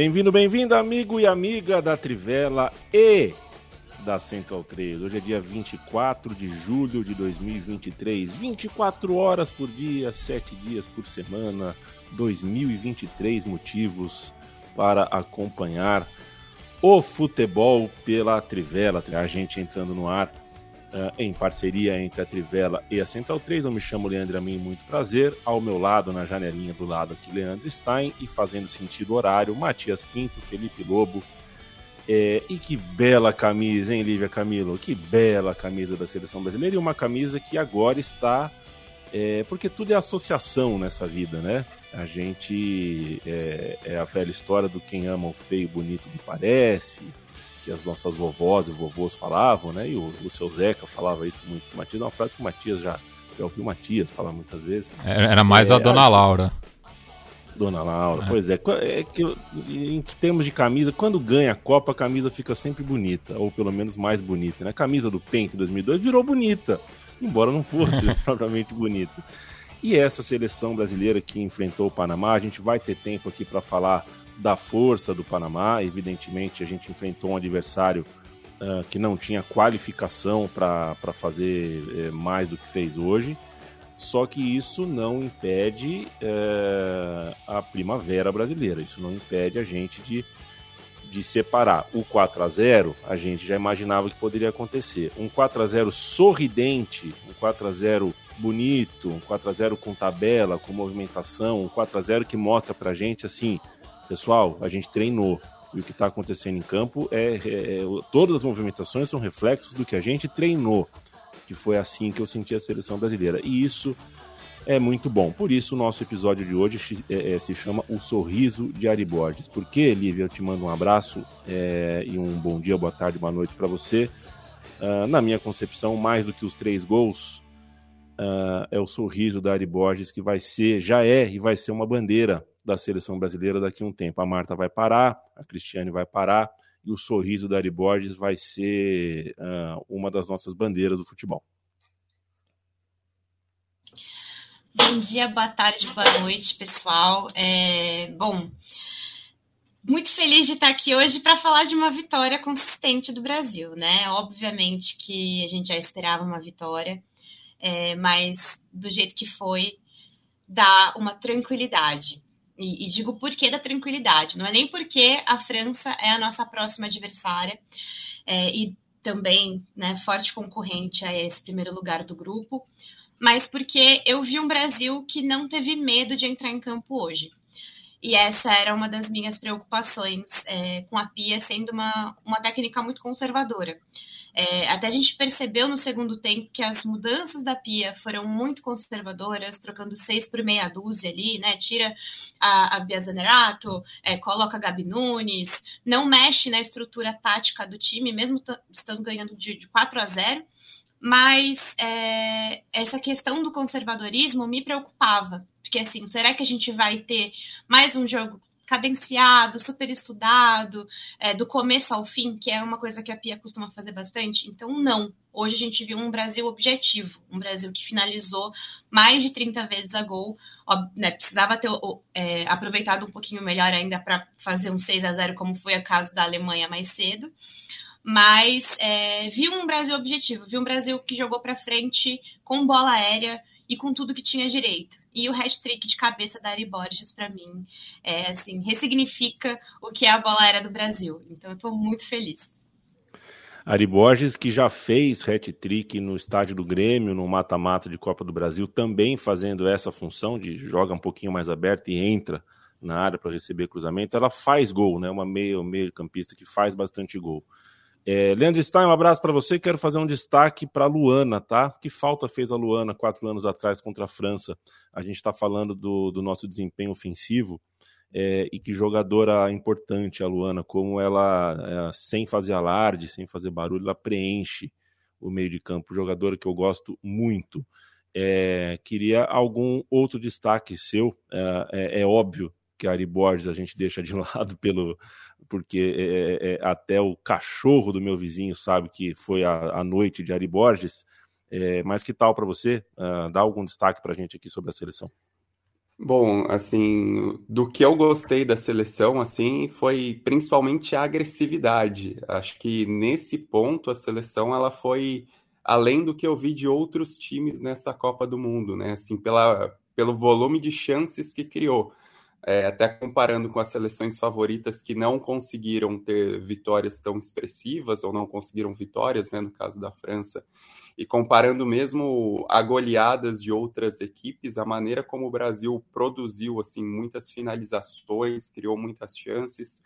Bem-vindo, bem-vinda, amigo e amiga da Trivela e da Central 3. Hoje é dia 24 de julho de 2023, 24 horas por dia, 7 dias por semana, 2023 motivos para acompanhar o futebol pela Trivela. A gente entrando no ar uh, em parceria entre a Trivela e a Central 3. Eu me chamo Leandro Amin, muito prazer. Ao meu lado, na janelinha do lado aqui, Leandro Stein. E fazendo sentido horário, Matias Pinto, Felipe Lobo. É, e que bela camisa, hein, Lívia Camilo? Que bela camisa da seleção brasileira. E uma camisa que agora está. É, porque tudo é associação nessa vida, né? A gente é, é, a velha história do quem ama o feio, bonito me parece que as nossas vovós e vovôs falavam, né? E o, o seu Zeca falava isso muito com o Matias. É uma frase que o Matias já, já ouviu o Matias falar muitas vezes. Era mais é, a Dona Laura. Dona Laura, é. pois é. É que em termos de camisa, quando ganha a Copa, a camisa fica sempre bonita, ou pelo menos mais bonita, né? A camisa do Pente 2002 virou bonita, embora não fosse propriamente bonita. E essa seleção brasileira que enfrentou o Panamá, a gente vai ter tempo aqui para falar da força do Panamá. Evidentemente, a gente enfrentou um adversário uh, que não tinha qualificação para fazer uh, mais do que fez hoje. Só que isso não impede uh, a primavera brasileira, isso não impede a gente de, de separar. O 4 a 0 a gente já imaginava que poderia acontecer. Um 4 a 0 sorridente, um 4 a 0 bonito, um 4 a 0 com tabela, com movimentação, um 4 a 0 que mostra pra gente assim, Pessoal, a gente treinou. E o que está acontecendo em campo é, é, é, Todas as movimentações são reflexos do que a gente treinou. Que foi assim que eu senti a seleção brasileira. E isso é muito bom. Por isso, o nosso episódio de hoje é, é, se chama O Sorriso de Ari Borges. Porque, Lívia, eu te mando um abraço é, e um bom dia, boa tarde, boa noite para você. Uh, na minha concepção, mais do que os três gols, uh, é o sorriso da Ari Borges que vai ser, já é e vai ser uma bandeira da seleção brasileira daqui a um tempo. A Marta vai parar, a Cristiane vai parar e o sorriso da Ari Borges vai ser uh, uma das nossas bandeiras do futebol. Bom dia, boa tarde, boa noite, pessoal. É, bom, muito feliz de estar aqui hoje para falar de uma vitória consistente do Brasil, né? Obviamente que a gente já esperava uma vitória, é, mas do jeito que foi, dá uma tranquilidade. E, e digo por que da tranquilidade. Não é nem porque a França é a nossa próxima adversária é, e também né, forte concorrente a esse primeiro lugar do grupo, mas porque eu vi um Brasil que não teve medo de entrar em campo hoje. E essa era uma das minhas preocupações é, com a Pia sendo uma, uma técnica muito conservadora. É, até a gente percebeu no segundo tempo que as mudanças da Pia foram muito conservadoras, trocando seis por meia dúzia ali, né? Tira a, a Bia Zanerato, é, coloca a Gabi Nunes, não mexe na estrutura tática do time, mesmo estando ganhando de, de 4 a 0. Mas é, essa questão do conservadorismo me preocupava, porque assim, será que a gente vai ter mais um jogo cadenciado, super estudado, é, do começo ao fim, que é uma coisa que a Pia costuma fazer bastante. Então, não. Hoje a gente viu um Brasil objetivo, um Brasil que finalizou mais de 30 vezes a gol. Ó, né, precisava ter é, aproveitado um pouquinho melhor ainda para fazer um 6 a 0 como foi o caso da Alemanha mais cedo. Mas é, viu um Brasil objetivo, viu um Brasil que jogou para frente com bola aérea e com tudo que tinha direito. E o hat-trick de cabeça da Ari Borges, para mim, é assim, ressignifica o que é a bola aérea do Brasil. Então eu estou muito feliz. Ari Borges, que já fez hat-trick no estádio do Grêmio, no mata-mata de Copa do Brasil, também fazendo essa função de joga um pouquinho mais aberto e entra na área para receber cruzamento. Ela faz gol, né? Uma meio, meio campista que faz bastante gol. É, Leandro Stein, um abraço para você. Quero fazer um destaque para a Luana, tá? Que falta fez a Luana quatro anos atrás contra a França? A gente está falando do, do, nosso desempenho ofensivo é, e que jogadora importante a Luana, como ela, é, sem fazer alarde, sem fazer barulho, ela preenche o meio de campo. Jogadora que eu gosto muito. É, queria algum outro destaque seu. É, é, é óbvio que Ari Borges a gente deixa de lado pelo porque é, é, é, até o cachorro do meu vizinho sabe que foi a, a noite de Ari Borges. É, mas que tal para você? Uh, dá algum destaque para a gente aqui sobre a seleção? Bom, assim, do que eu gostei da seleção, assim, foi principalmente a agressividade. Acho que nesse ponto a seleção ela foi além do que eu vi de outros times nessa Copa do Mundo, né? Assim, pela, pelo volume de chances que criou é, até comparando com as seleções favoritas que não conseguiram ter vitórias tão expressivas, ou não conseguiram vitórias, né, no caso da França, e comparando mesmo a goleadas de outras equipes, a maneira como o Brasil produziu assim muitas finalizações, criou muitas chances,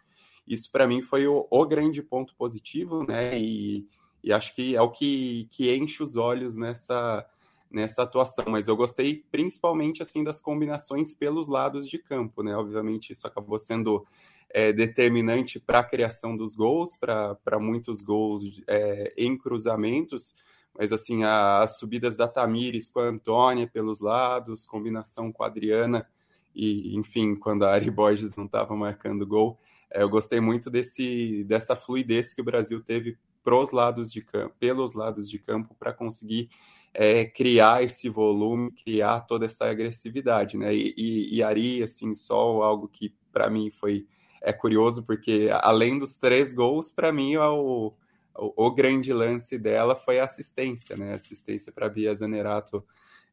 isso para mim foi o, o, grande ponto positivo, né? E, e acho que é o que, que enche os olhos nessa nessa atuação, mas eu gostei principalmente assim das combinações pelos lados de campo, né? Obviamente isso acabou sendo é, determinante para a criação dos gols, para muitos gols é, em cruzamentos, mas assim a, as subidas da Tamires com a Antônia pelos lados, combinação com a Adriana e enfim quando a Ari Borges não estava marcando gol, é, eu gostei muito desse dessa fluidez que o Brasil teve pros lados de campo, pelos lados de campo para conseguir é, criar esse volume, criar toda essa agressividade, né? E, e, e Ari, assim, só algo que para mim foi é curioso, porque além dos três gols, para mim o, o, o, grande lance dela foi a assistência, né? Assistência para Bia Zanerato,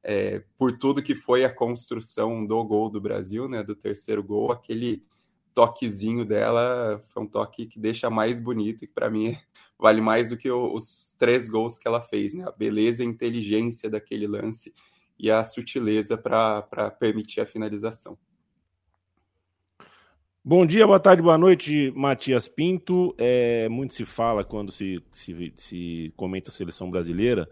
é, por tudo que foi a construção do gol do Brasil, né? Do terceiro gol, aquele toquezinho dela foi um toque que deixa mais bonito e que para mim vale mais do que os três gols que ela fez, né? A beleza e a inteligência daquele lance e a sutileza para permitir a finalização. Bom dia, boa tarde, boa noite, Matias Pinto. É, muito se fala quando se, se, se comenta a seleção brasileira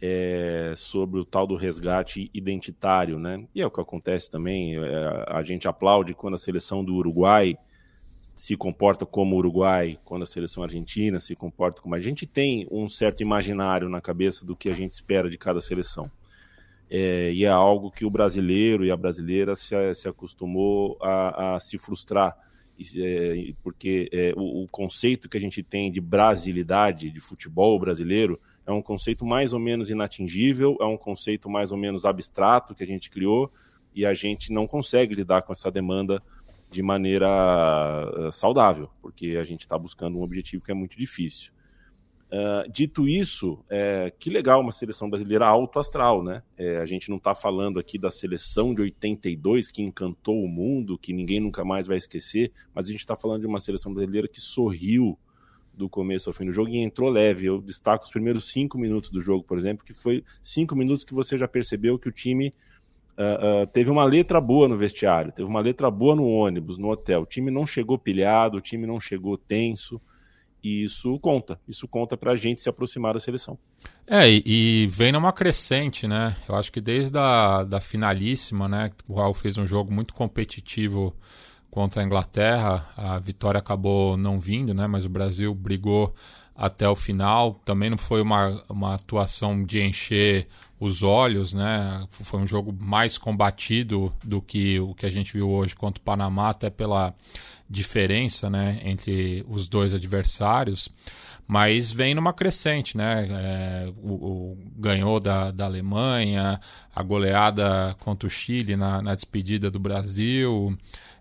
é, sobre o tal do resgate identitário, né? E é o que acontece também. É, a gente aplaude quando a seleção do Uruguai se comporta como o Uruguai, quando a seleção argentina se comporta como a gente tem um certo imaginário na cabeça do que a gente espera de cada seleção. É, e é algo que o brasileiro e a brasileira se, se acostumou a, a se frustrar, é, porque é, o, o conceito que a gente tem de brasilidade, de futebol brasileiro, é um conceito mais ou menos inatingível, é um conceito mais ou menos abstrato que a gente criou e a gente não consegue lidar com essa demanda de maneira uh, saudável, porque a gente está buscando um objetivo que é muito difícil. Uh, dito isso, é, que legal uma seleção brasileira alto astral, né? É, a gente não está falando aqui da seleção de 82 que encantou o mundo, que ninguém nunca mais vai esquecer, mas a gente está falando de uma seleção brasileira que sorriu do começo ao fim do jogo e entrou leve. Eu destaco os primeiros cinco minutos do jogo, por exemplo, que foi cinco minutos que você já percebeu que o time uh, uh, teve uma letra boa no vestiário, teve uma letra boa no ônibus, no hotel. O time não chegou pilhado, o time não chegou tenso. E isso conta, isso conta para a gente se aproximar da seleção. É, e, e, vem numa crescente, né? Eu acho que desde a da finalíssima, né? O Raul fez um jogo muito competitivo contra a Inglaterra. A vitória acabou não vindo, né? Mas o Brasil brigou até o final. Também não foi uma, uma atuação de encher os olhos, né? Foi um jogo mais combatido do que o que a gente viu hoje contra o Panamá, até pela diferença, né, entre os dois adversários. Mas vem numa crescente, né? É, o, o, ganhou da, da Alemanha, a goleada contra o Chile na, na despedida do Brasil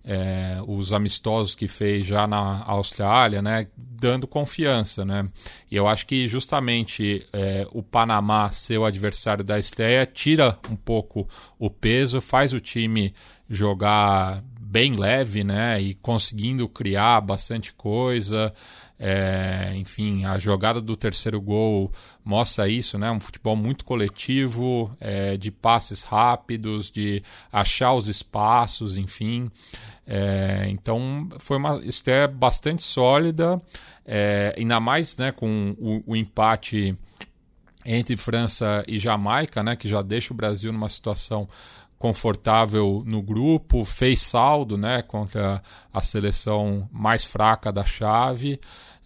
é, os amistosos que fez já na Austrália, né, dando confiança, né? E eu acho que justamente é, o Panamá ser o adversário da estreia tira um pouco o peso, faz o time jogar bem leve, né? E conseguindo criar bastante coisa. É, enfim, a jogada do terceiro gol mostra isso, né? Um futebol muito coletivo, é, de passes rápidos, de achar os espaços, enfim. É, então foi uma estreia bastante sólida, é, ainda mais né, com o, o empate entre França e Jamaica, né, que já deixa o Brasil numa situação confortável no grupo, fez saldo né, contra a seleção mais fraca da chave.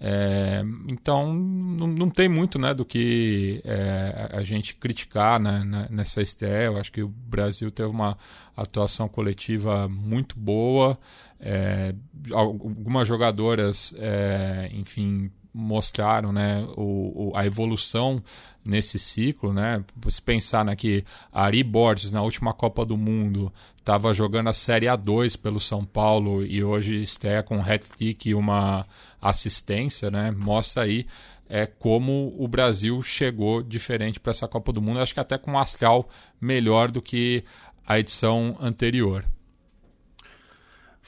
É, então não, não, tem muito né, do que é, a gente criticar né, nessa estreia. Eu acho que o Brasil teve uma atuação coletiva muito boa. É, algumas jogadoras, é, enfim, mostraram né, o, o, a evolução nesse ciclo. Né? Se pensar né, que Ari Borges, na última Copa do Mundo, estava jogando a Série A2 pelo São Paulo e hoje está com um hat-trick e uma assistência, né? mostra aí é, como o Brasil chegou diferente para essa Copa do Mundo. Acho que até com um astral melhor do que a edição anterior.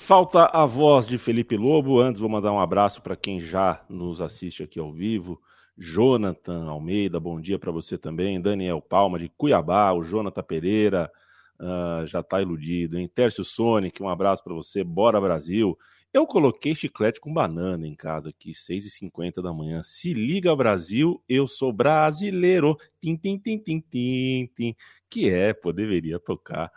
Falta a voz de Felipe Lobo. Antes, vou mandar um abraço para quem já nos assiste aqui ao vivo. Jonathan Almeida, bom dia para você também. Daniel Palma, de Cuiabá. O Jonathan Pereira uh, já está iludido, hein? Tércio Sonic, um abraço para você. Bora Brasil. Eu coloquei chiclete com banana em casa aqui, 6h50 da manhã. Se liga, Brasil, eu sou brasileiro. Tim, tim, tim, tim, tim, tim. Que é, pô, deveria tocar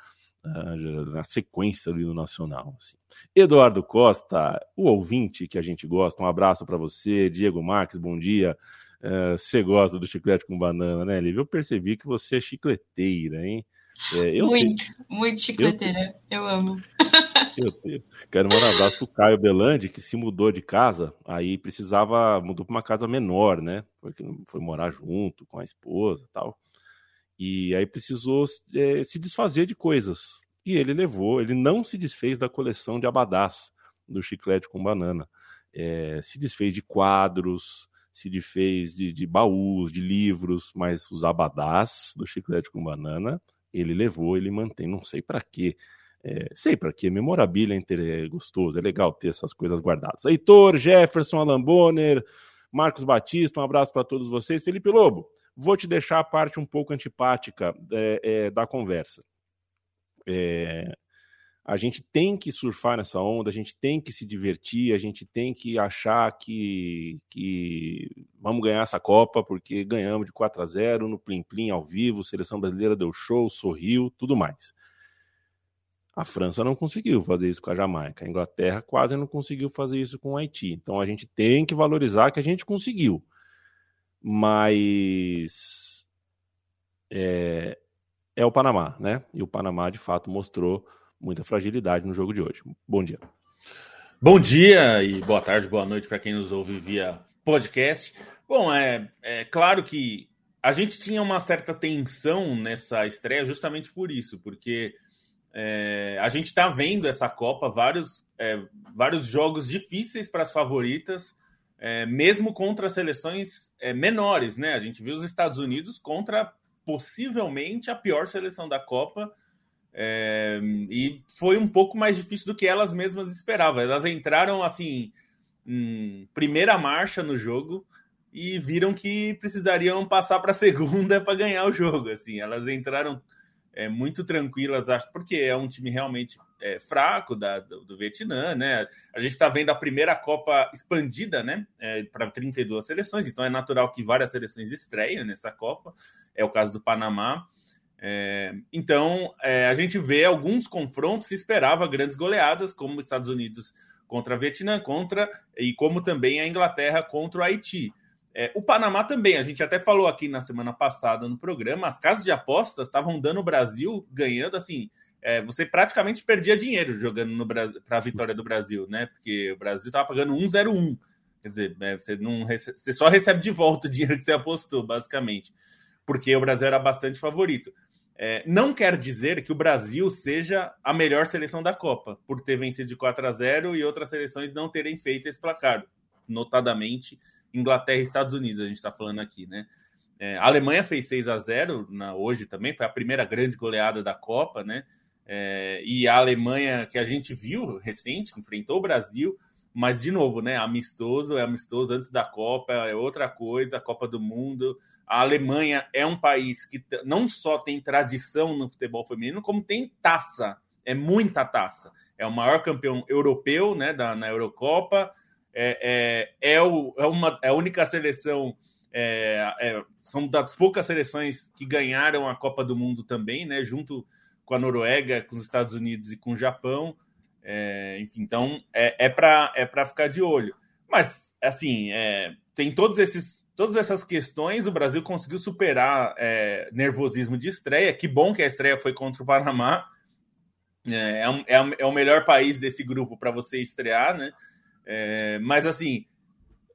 na sequência ali do Nacional. Assim. Eduardo Costa, o ouvinte que a gente gosta, um abraço para você. Diego Marques, bom dia. Uh, você gosta do chiclete com banana, né, Lívia? Eu percebi que você é chicleteira, hein? É, muito, te... muito chicleteira. Eu, eu amo. Eu tenho. Quero mandar um abraço pro Caio Belandi, que se mudou de casa, aí precisava, mudou para uma casa menor, né? Foi, foi morar junto com a esposa tal. E aí precisou é, se desfazer de coisas. E ele levou, ele não se desfez da coleção de abadás do chiclete com banana. É, se desfez de quadros, se desfez de, de baús, de livros, mas os abadás do chiclete com banana, ele levou, ele mantém, não sei para quê. É, sei para quê, memorabilia é gostoso, é legal ter essas coisas guardadas. Heitor, Jefferson, Alan Bonner, Marcos Batista, um abraço para todos vocês. Felipe Lobo, Vou te deixar a parte um pouco antipática é, é, da conversa. É, a gente tem que surfar nessa onda, a gente tem que se divertir, a gente tem que achar que, que vamos ganhar essa Copa, porque ganhamos de 4 a 0 no Plim Plim ao vivo, seleção brasileira deu show, sorriu, tudo mais. A França não conseguiu fazer isso com a Jamaica, a Inglaterra quase não conseguiu fazer isso com o Haiti. Então a gente tem que valorizar que a gente conseguiu mas é, é o Panamá, né? E o Panamá, de fato, mostrou muita fragilidade no jogo de hoje. Bom dia. Bom dia e boa tarde, boa noite para quem nos ouve via podcast. Bom, é, é claro que a gente tinha uma certa tensão nessa estreia justamente por isso, porque é, a gente está vendo essa Copa, vários, é, vários jogos difíceis para as favoritas, é, mesmo contra seleções é, menores, né? A gente viu os Estados Unidos contra possivelmente a pior seleção da Copa. É, e foi um pouco mais difícil do que elas mesmas esperavam. Elas entraram assim, em primeira marcha no jogo e viram que precisariam passar para a segunda para ganhar o jogo. Assim, elas entraram é, muito tranquilas, acho, porque é um time realmente é, fraco da, do, do, Vietnã, né? A gente está vendo a primeira Copa expandida, né? É, para 32 seleções, então é natural que várias seleções estreiam nessa Copa. É o caso do Panamá. É, então é, a gente vê alguns confrontos, se esperava grandes goleadas, como os Estados Unidos contra a Vietnã, contra e como também a Inglaterra contra o Haiti. É, o Panamá também, a gente até falou aqui na semana passada no programa, as casas de apostas estavam dando o Brasil ganhando assim. É, você praticamente perdia dinheiro jogando para a vitória do Brasil, né? Porque o Brasil estava pagando 1,01. Quer dizer, é, você, não recebe, você só recebe de volta o dinheiro que você apostou, basicamente. Porque o Brasil era bastante favorito. É, não quer dizer que o Brasil seja a melhor seleção da Copa, por ter vencido de 4 a 0 e outras seleções não terem feito esse placar, notadamente Inglaterra e Estados Unidos, a gente está falando aqui, né? É, a Alemanha fez 6 a 0 na, hoje também, foi a primeira grande goleada da Copa, né? É, e a Alemanha, que a gente viu recente, enfrentou o Brasil, mas de novo, né? Amistoso é amistoso antes da Copa, é outra coisa, a Copa do Mundo. A Alemanha é um país que não só tem tradição no futebol feminino, como tem taça. É muita taça. É o maior campeão europeu, né? Da, na Eurocopa. É, é, é, o, é, uma, é a única seleção é, é, são das poucas seleções que ganharam a Copa do Mundo também, né? Junto com a Noruega, com os Estados Unidos e com o Japão. É, enfim, então é, é para é ficar de olho. Mas, assim, é, tem todos esses, todas essas questões. O Brasil conseguiu superar é, nervosismo de estreia. Que bom que a estreia foi contra o Panamá. É, é, é, é o melhor país desse grupo para você estrear, né? É, mas, assim,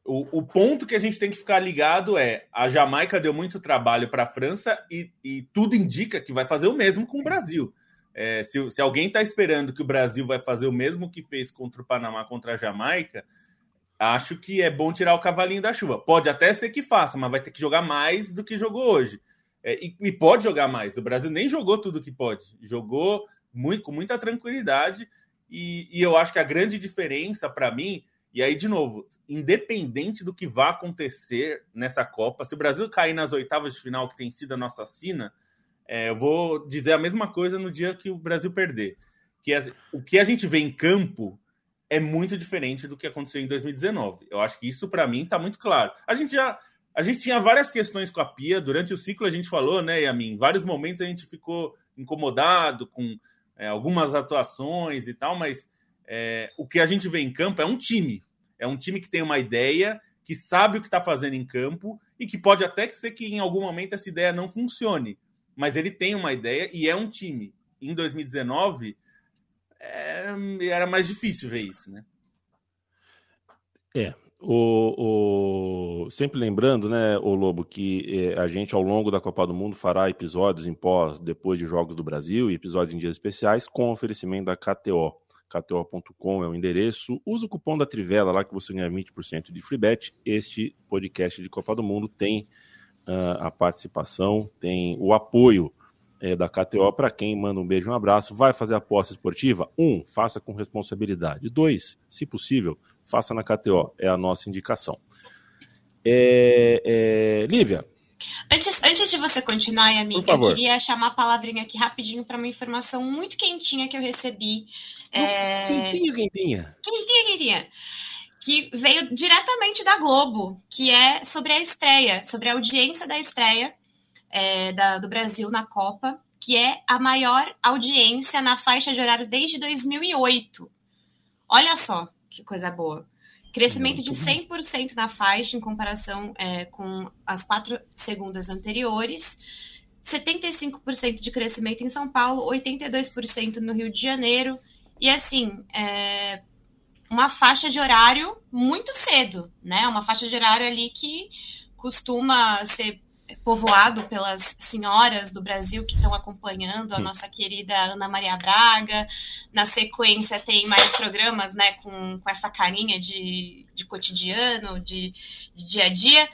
o, o, ponto que a gente tem que ficar ligado é: a Jamaica deu muito trabalho para a França e, e, tudo indica que vai fazer o mesmo com o Brasil. É, se, se, alguém está esperando que o Brasil vai fazer o mesmo que fez contra o Panamá contra a Jamaica, acho que é bom tirar o cavalinho da chuva. Pode até ser que faça, mas vai ter que jogar mais do que jogou hoje. É, e, e, pode jogar mais. O Brasil nem jogou tudo que pode, jogou muito, com muita tranquilidade. E, e eu acho que a grande diferença para mim e aí, de novo, independente do que vá acontecer nessa Copa, se o Brasil cair nas oitavas de final, que tem sido a nossa sina, é, eu vou dizer a mesma coisa no dia que o Brasil perder. Que é, o que a gente vê em campo é muito diferente do que aconteceu em 2019. Eu acho que isso, para mim, está muito claro. A gente já. A gente tinha várias questões com a Pia, durante o ciclo a gente falou, né, Yamin? Em vários momentos a gente ficou incomodado com é, algumas atuações e tal, mas é, o que a gente vê em campo é um time. É um time que tem uma ideia, que sabe o que está fazendo em campo e que pode até ser que em algum momento essa ideia não funcione. Mas ele tem uma ideia e é um time. Em 2019, é, era mais difícil ver isso, né? É. O, o, sempre lembrando, né, o Lobo, que é, a gente ao longo da Copa do Mundo fará episódios em pós, depois de jogos do Brasil e episódios em dias especiais com oferecimento da KTO. KTO.com é o endereço. Usa o cupom da Trivela lá que você ganha 20% de free bet. Este podcast de Copa do Mundo tem uh, a participação, tem o apoio é, da KTO para quem manda um beijo e um abraço. Vai fazer aposta esportiva? Um, faça com responsabilidade. Dois, se possível, faça na KTO. É a nossa indicação. É, é... Lívia, Antes, antes de você continuar, amiga, eu queria chamar a palavrinha aqui rapidinho para uma informação muito quentinha que eu recebi. É... Quentinha, quentinha. Quentinha, quentinha. Que veio diretamente da Globo, que é sobre a estreia, sobre a audiência da estreia é, da, do Brasil na Copa, que é a maior audiência na faixa de horário desde 2008. Olha só que coisa boa. Crescimento de 100% na faixa em comparação é, com as quatro segundas anteriores. 75% de crescimento em São Paulo, 82% no Rio de Janeiro. E assim, é uma faixa de horário muito cedo, né? Uma faixa de horário ali que costuma ser povoado pelas senhoras do Brasil que estão acompanhando a nossa querida Ana Maria Braga. Na sequência, tem mais programas né, com, com essa carinha de, de cotidiano, de, de dia a dia.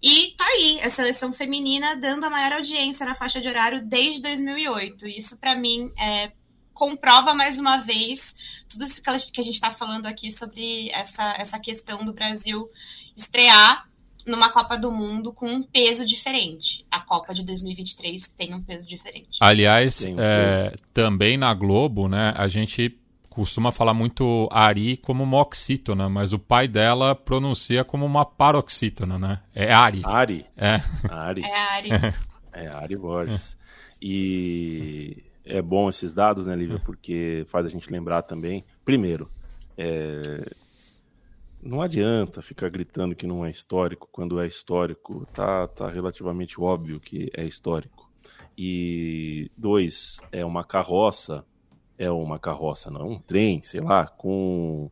E tá aí, a seleção feminina dando a maior audiência na faixa de horário desde 2008. Isso, para mim, é, comprova mais uma vez tudo isso que a gente está falando aqui sobre essa, essa questão do Brasil estrear numa Copa do Mundo com um peso diferente. A Copa de 2023 tem um peso diferente. Aliás, um é, também na Globo, né, a gente costuma falar muito Ari como uma oxítona, mas o pai dela pronuncia como uma paroxítona, né? É Ari. Ari. É. Ari. É Ari. é Ari Borges. E é bom esses dados, né, Lívia? Porque faz a gente lembrar também, primeiro, é, não adianta ficar gritando que não é histórico quando é histórico. Tá, tá relativamente óbvio que é histórico. E dois, é uma carroça, é uma carroça, não, é um trem, sei lá, com.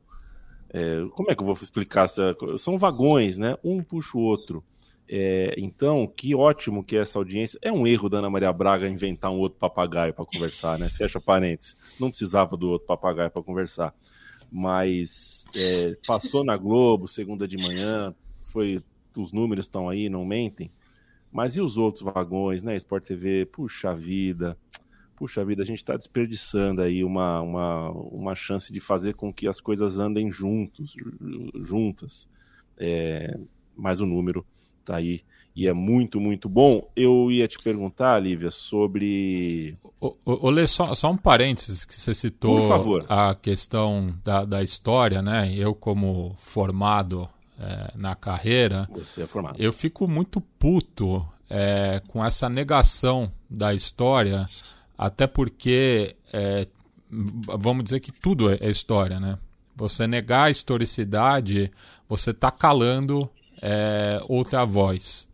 É, como é que eu vou explicar? São vagões, né? Um puxa o outro. É, então, que ótimo que é essa audiência. É um erro da Ana Maria Braga inventar um outro papagaio para conversar, né? Fecha parênteses. Não precisava do outro papagaio para conversar. Mas é, passou na Globo, segunda de manhã, foi os números estão aí, não mentem. Mas e os outros vagões, né? Sport TV, puxa vida. puxa vida, a gente está desperdiçando aí uma, uma, uma chance de fazer com que as coisas andem juntos, juntas. É, mas o número está aí e é muito, muito bom. Eu ia te perguntar, Lívia, sobre. Olê, só, só um parênteses que você citou a questão da, da história, né? Eu, como formado é, na carreira, é eu fico muito puto é, com essa negação da história até porque, é, vamos dizer que tudo é, é história, né? Você negar a historicidade, você está calando é, outra voz.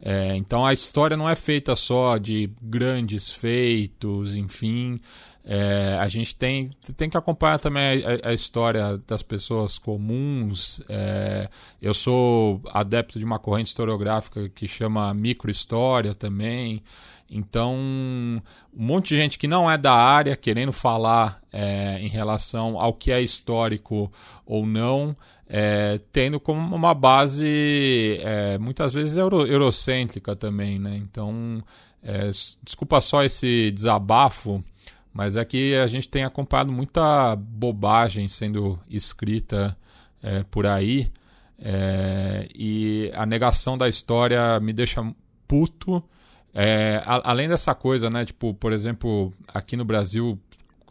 É, então a história não é feita só de grandes feitos, enfim. É, a gente tem, tem que acompanhar também a, a história das pessoas comuns. É, eu sou adepto de uma corrente historiográfica que chama microhistória também. Então, um monte de gente que não é da área querendo falar é, em relação ao que é histórico ou não, é, tendo como uma base é, muitas vezes euro, eurocêntrica também, né? Então, é, desculpa só esse desabafo, mas é que a gente tem acompanhado muita bobagem sendo escrita é, por aí. É, e a negação da história me deixa puto é, a, além dessa coisa, né? Tipo, por exemplo, aqui no Brasil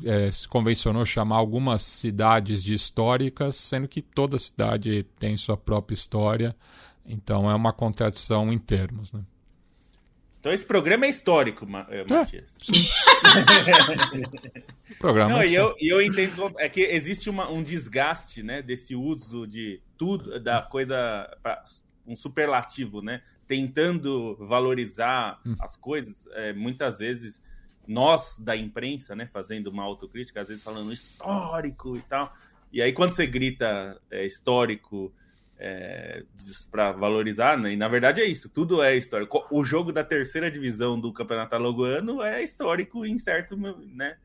é, se convencionou chamar algumas cidades de históricas, sendo que toda cidade tem sua própria história. Então é uma contradição em termos, né? Então esse programa é histórico, é, é Matias. programa Não, é e eu, eu entendo é que existe uma, um desgaste, né, desse uso de tudo da coisa um superlativo, né? tentando valorizar hum. as coisas, é, muitas vezes nós da imprensa, né, fazendo uma autocrítica, às vezes falando histórico e tal. E aí quando você grita é, histórico é, para valorizar, né, e na verdade é isso, tudo é histórico. O jogo da terceira divisão do Campeonato Alagoano é histórico em certo, né?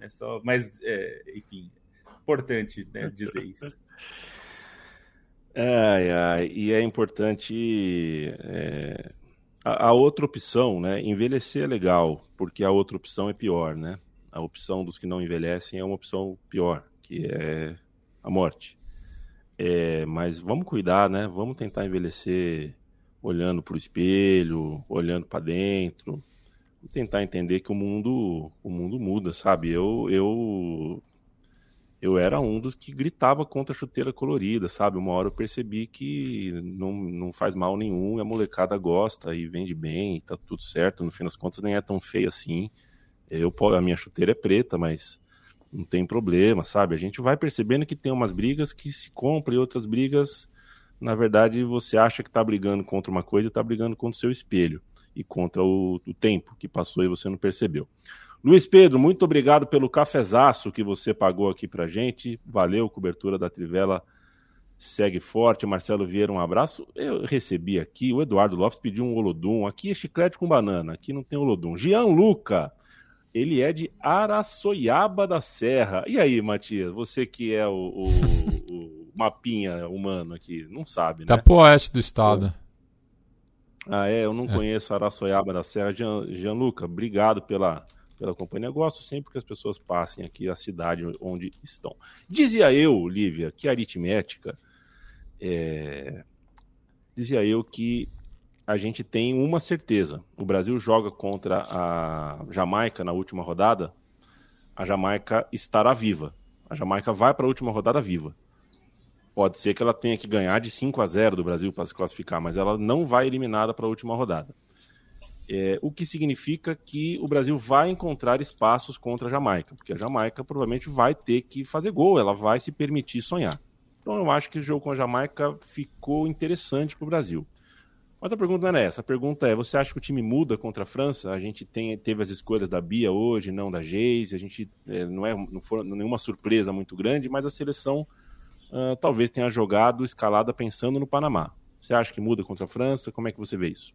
É só, mas é, enfim, importante né, dizer isso. Ai, ai, e é importante. É... A, a, outra opção, né? Envelhecer é legal, porque a outra opção é pior, né? A opção dos que não envelhecem é uma opção pior, que é a morte. É, mas vamos cuidar, né? Vamos tentar envelhecer olhando para o espelho, olhando para dentro, tentar entender que o mundo, o mundo muda, sabe? Eu, eu eu era um dos que gritava contra a chuteira colorida, sabe? Uma hora eu percebi que não, não faz mal nenhum, a molecada gosta e vende bem, e tá tudo certo. No fim das contas, nem é tão feia assim. Eu, a minha chuteira é preta, mas não tem problema, sabe? A gente vai percebendo que tem umas brigas que se compram e outras brigas, na verdade, você acha que tá brigando contra uma coisa e tá brigando contra o seu espelho e contra o, o tempo que passou e você não percebeu. Luiz Pedro, muito obrigado pelo cafezaço que você pagou aqui pra gente. Valeu, cobertura da Trivela segue forte. Marcelo Vieira, um abraço. Eu recebi aqui, o Eduardo Lopes pediu um Olodum. Aqui é chiclete com banana, aqui não tem Olodum. Gianluca, ele é de Araçoiaba da Serra. E aí, Matias, você que é o, o, o mapinha humano aqui, não sabe, né? Tá pro oeste do estado. Ah, é, eu não é. conheço Araçoiaba da Serra. Gian, Gianluca, obrigado pela pela companhia. Gosto sempre que as pessoas passem aqui a cidade onde estão. Dizia eu, Lívia, que aritmética. É... Dizia eu que a gente tem uma certeza. O Brasil joga contra a Jamaica na última rodada. A Jamaica estará viva. A Jamaica vai para a última rodada viva. Pode ser que ela tenha que ganhar de 5 a 0 do Brasil para se classificar, mas ela não vai eliminada para a última rodada. É, o que significa que o Brasil vai encontrar espaços contra a Jamaica, porque a Jamaica provavelmente vai ter que fazer gol, ela vai se permitir sonhar. Então eu acho que o jogo com a Jamaica ficou interessante para o Brasil. Mas a pergunta não é essa. A pergunta é: você acha que o time muda contra a França? A gente tem, teve as escolhas da Bia hoje, não da Geise. A gente é, não é não foi nenhuma surpresa muito grande, mas a seleção uh, talvez tenha jogado escalada pensando no Panamá. Você acha que muda contra a França? Como é que você vê isso?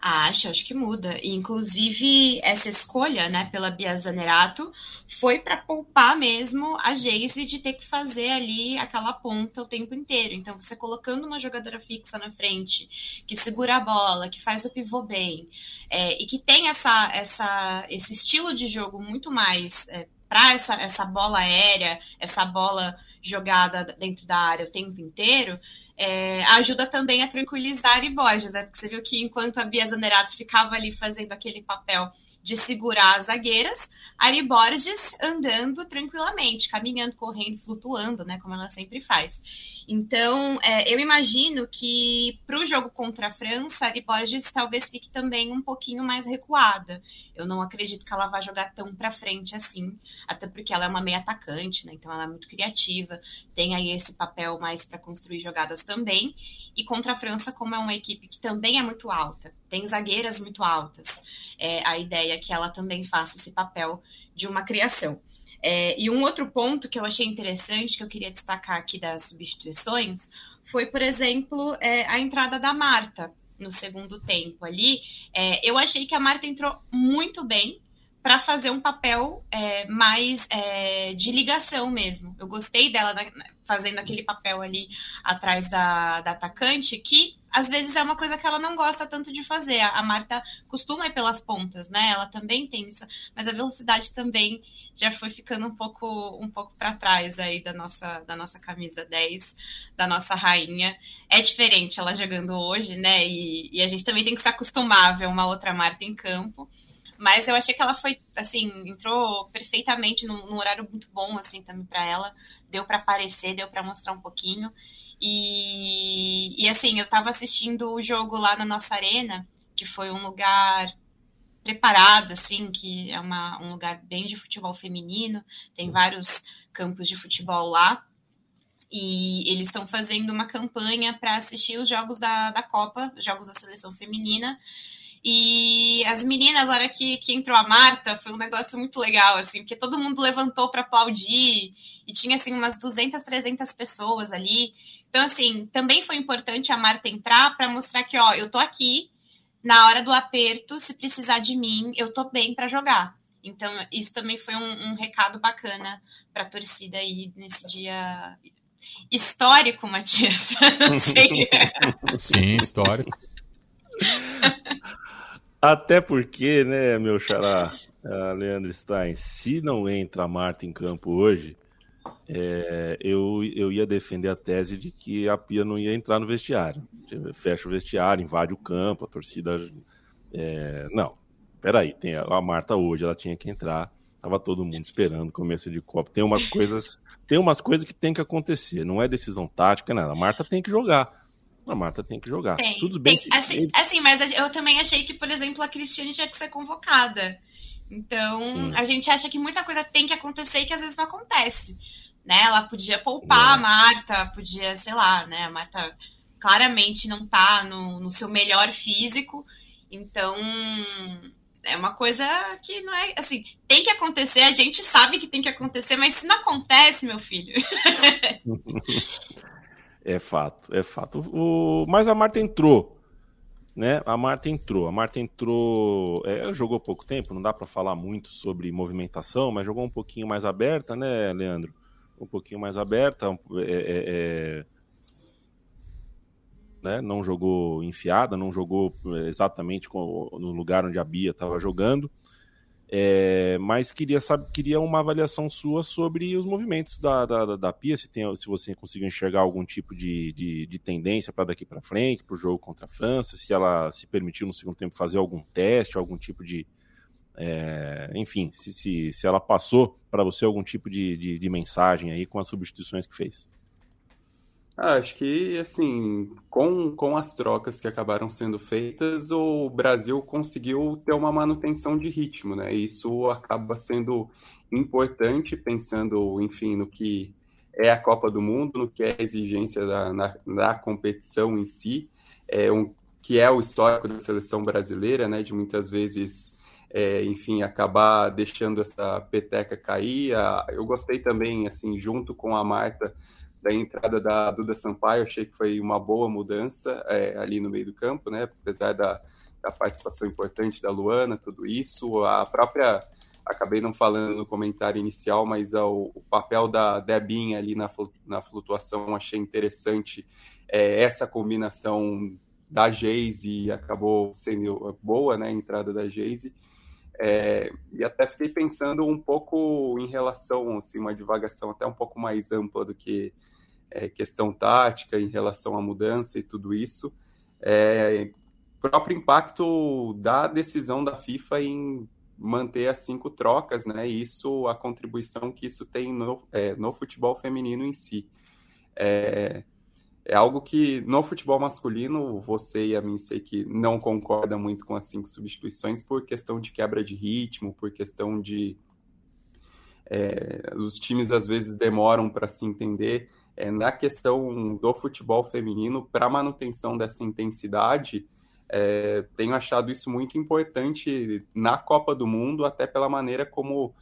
Acho, acho que muda. Inclusive, essa escolha, né, pela Bia Zanerato foi para poupar mesmo a Geise de ter que fazer ali aquela ponta o tempo inteiro. Então, você colocando uma jogadora fixa na frente, que segura a bola, que faz o pivô bem, é, e que tem essa, essa, esse estilo de jogo muito mais é, para essa, essa bola aérea, essa bola jogada dentro da área o tempo inteiro, é, ajuda também a tranquilizar Ari Borges, né? Porque você viu que enquanto a Bia Zanerato ficava ali fazendo aquele papel de segurar as zagueiras, Ari Borges andando tranquilamente, caminhando, correndo, flutuando, né? Como ela sempre faz. Então, é, eu imagino que para o jogo contra a França, Ari Borges talvez fique também um pouquinho mais recuada. Eu não acredito que ela vá jogar tão para frente assim, até porque ela é uma meia atacante, né? Então ela é muito criativa, tem aí esse papel mais para construir jogadas também. E contra a França, como é uma equipe que também é muito alta, tem zagueiras muito altas, é, a ideia é que ela também faça esse papel de uma criação. É, e um outro ponto que eu achei interessante, que eu queria destacar aqui das substituições, foi, por exemplo, é, a entrada da Marta no segundo tempo ali. É, eu achei que a Marta entrou muito bem para fazer um papel é, mais é, de ligação mesmo. Eu gostei dela fazendo aquele papel ali atrás da, da atacante, que às vezes é uma coisa que ela não gosta tanto de fazer. A Marta costuma ir pelas pontas, né? Ela também tem isso, mas a velocidade também já foi ficando um pouco um pouco para trás aí da nossa da nossa camisa 10, da nossa rainha. É diferente ela jogando hoje, né? E, e a gente também tem que se acostumar a ver uma outra Marta em campo. Mas eu achei que ela foi, assim, entrou perfeitamente num, num horário muito bom, assim, também para ela. Deu para aparecer, deu para mostrar um pouquinho. E, e assim, eu estava assistindo o jogo lá na nossa arena, que foi um lugar preparado, assim, que é uma, um lugar bem de futebol feminino, tem vários campos de futebol lá. E eles estão fazendo uma campanha para assistir os jogos da, da Copa, os jogos da seleção feminina. E as meninas, na hora que, que entrou a Marta, foi um negócio muito legal, assim, porque todo mundo levantou para aplaudir e tinha, assim, umas 200, 300 pessoas ali. Então, assim, também foi importante a Marta entrar para mostrar que, ó, eu tô aqui, na hora do aperto, se precisar de mim, eu tô bem para jogar. Então, isso também foi um, um recado bacana para a torcida aí nesse dia histórico, Matias. Sim, histórico. Até porque, né, meu xará, Leandro Stein, se não entra a Marta em campo hoje, é, eu, eu ia defender a tese de que a Pia não ia entrar no vestiário. Fecha o vestiário, invade o campo, a torcida. É, não, peraí, tem a, a Marta hoje, ela tinha que entrar. Tava todo mundo esperando começo de Copa. Tem umas coisas, tem umas coisas que tem que acontecer. Não é decisão tática, nada. A Marta tem que jogar. A Marta tem que jogar. Tem, Tudo bem. Tem, assim, assim, mas eu também achei que, por exemplo, a Cristiane tinha que ser convocada. Então, Sim. a gente acha que muita coisa tem que acontecer e que às vezes não acontece. Né? Ela podia poupar é. a Marta, podia, sei lá, né? A Marta claramente não tá no, no seu melhor físico. Então, é uma coisa que não é assim, tem que acontecer, a gente sabe que tem que acontecer, mas se não acontece, meu filho. É fato, é fato. O, mas a Marta entrou, né? A Marta entrou. A Marta entrou. É, jogou pouco tempo, não dá para falar muito sobre movimentação, mas jogou um pouquinho mais aberta, né, Leandro? Um pouquinho mais aberta. É, é, é, né? Não jogou enfiada, não jogou exatamente no lugar onde a Bia estava jogando. É, mas queria saber, queria uma avaliação sua sobre os movimentos da, da, da Pia, se, tem, se você conseguiu enxergar algum tipo de, de, de tendência para daqui para frente, para o jogo contra a França, se ela se permitiu no segundo tempo fazer algum teste, algum tipo de. É, enfim, se, se, se ela passou para você algum tipo de, de, de mensagem aí com as substituições que fez. Ah, acho que, assim, com, com as trocas que acabaram sendo feitas, o Brasil conseguiu ter uma manutenção de ritmo, né? Isso acaba sendo importante, pensando, enfim, no que é a Copa do Mundo, no que é a exigência da, na, da competição em si, é um, que é o histórico da seleção brasileira, né? De muitas vezes, é, enfim, acabar deixando essa peteca cair. Eu gostei também, assim, junto com a Marta da entrada da Duda Sampaio, achei que foi uma boa mudança é, ali no meio do campo, né? Apesar da, a participação importante da Luana, tudo isso, a própria acabei não falando no comentário inicial, mas o, o papel da Debinha ali na, na flutuação achei interessante é, essa combinação da Geise acabou sendo boa, né, a entrada da Geise. É, e até fiquei pensando um pouco em relação, assim, uma divagação até um pouco mais ampla do que é, questão tática em relação à mudança e tudo isso. É, próprio impacto da decisão da FIFA em manter as cinco trocas, né? Isso, a contribuição que isso tem no, é, no futebol feminino em si. É, é algo que no futebol masculino, você e a mim sei que não concorda muito com as cinco substituições por questão de quebra de ritmo, por questão de. É, os times às vezes demoram para se entender. É, na questão do futebol feminino, para manutenção dessa intensidade, é, tenho achado isso muito importante na Copa do Mundo, até pela maneira como,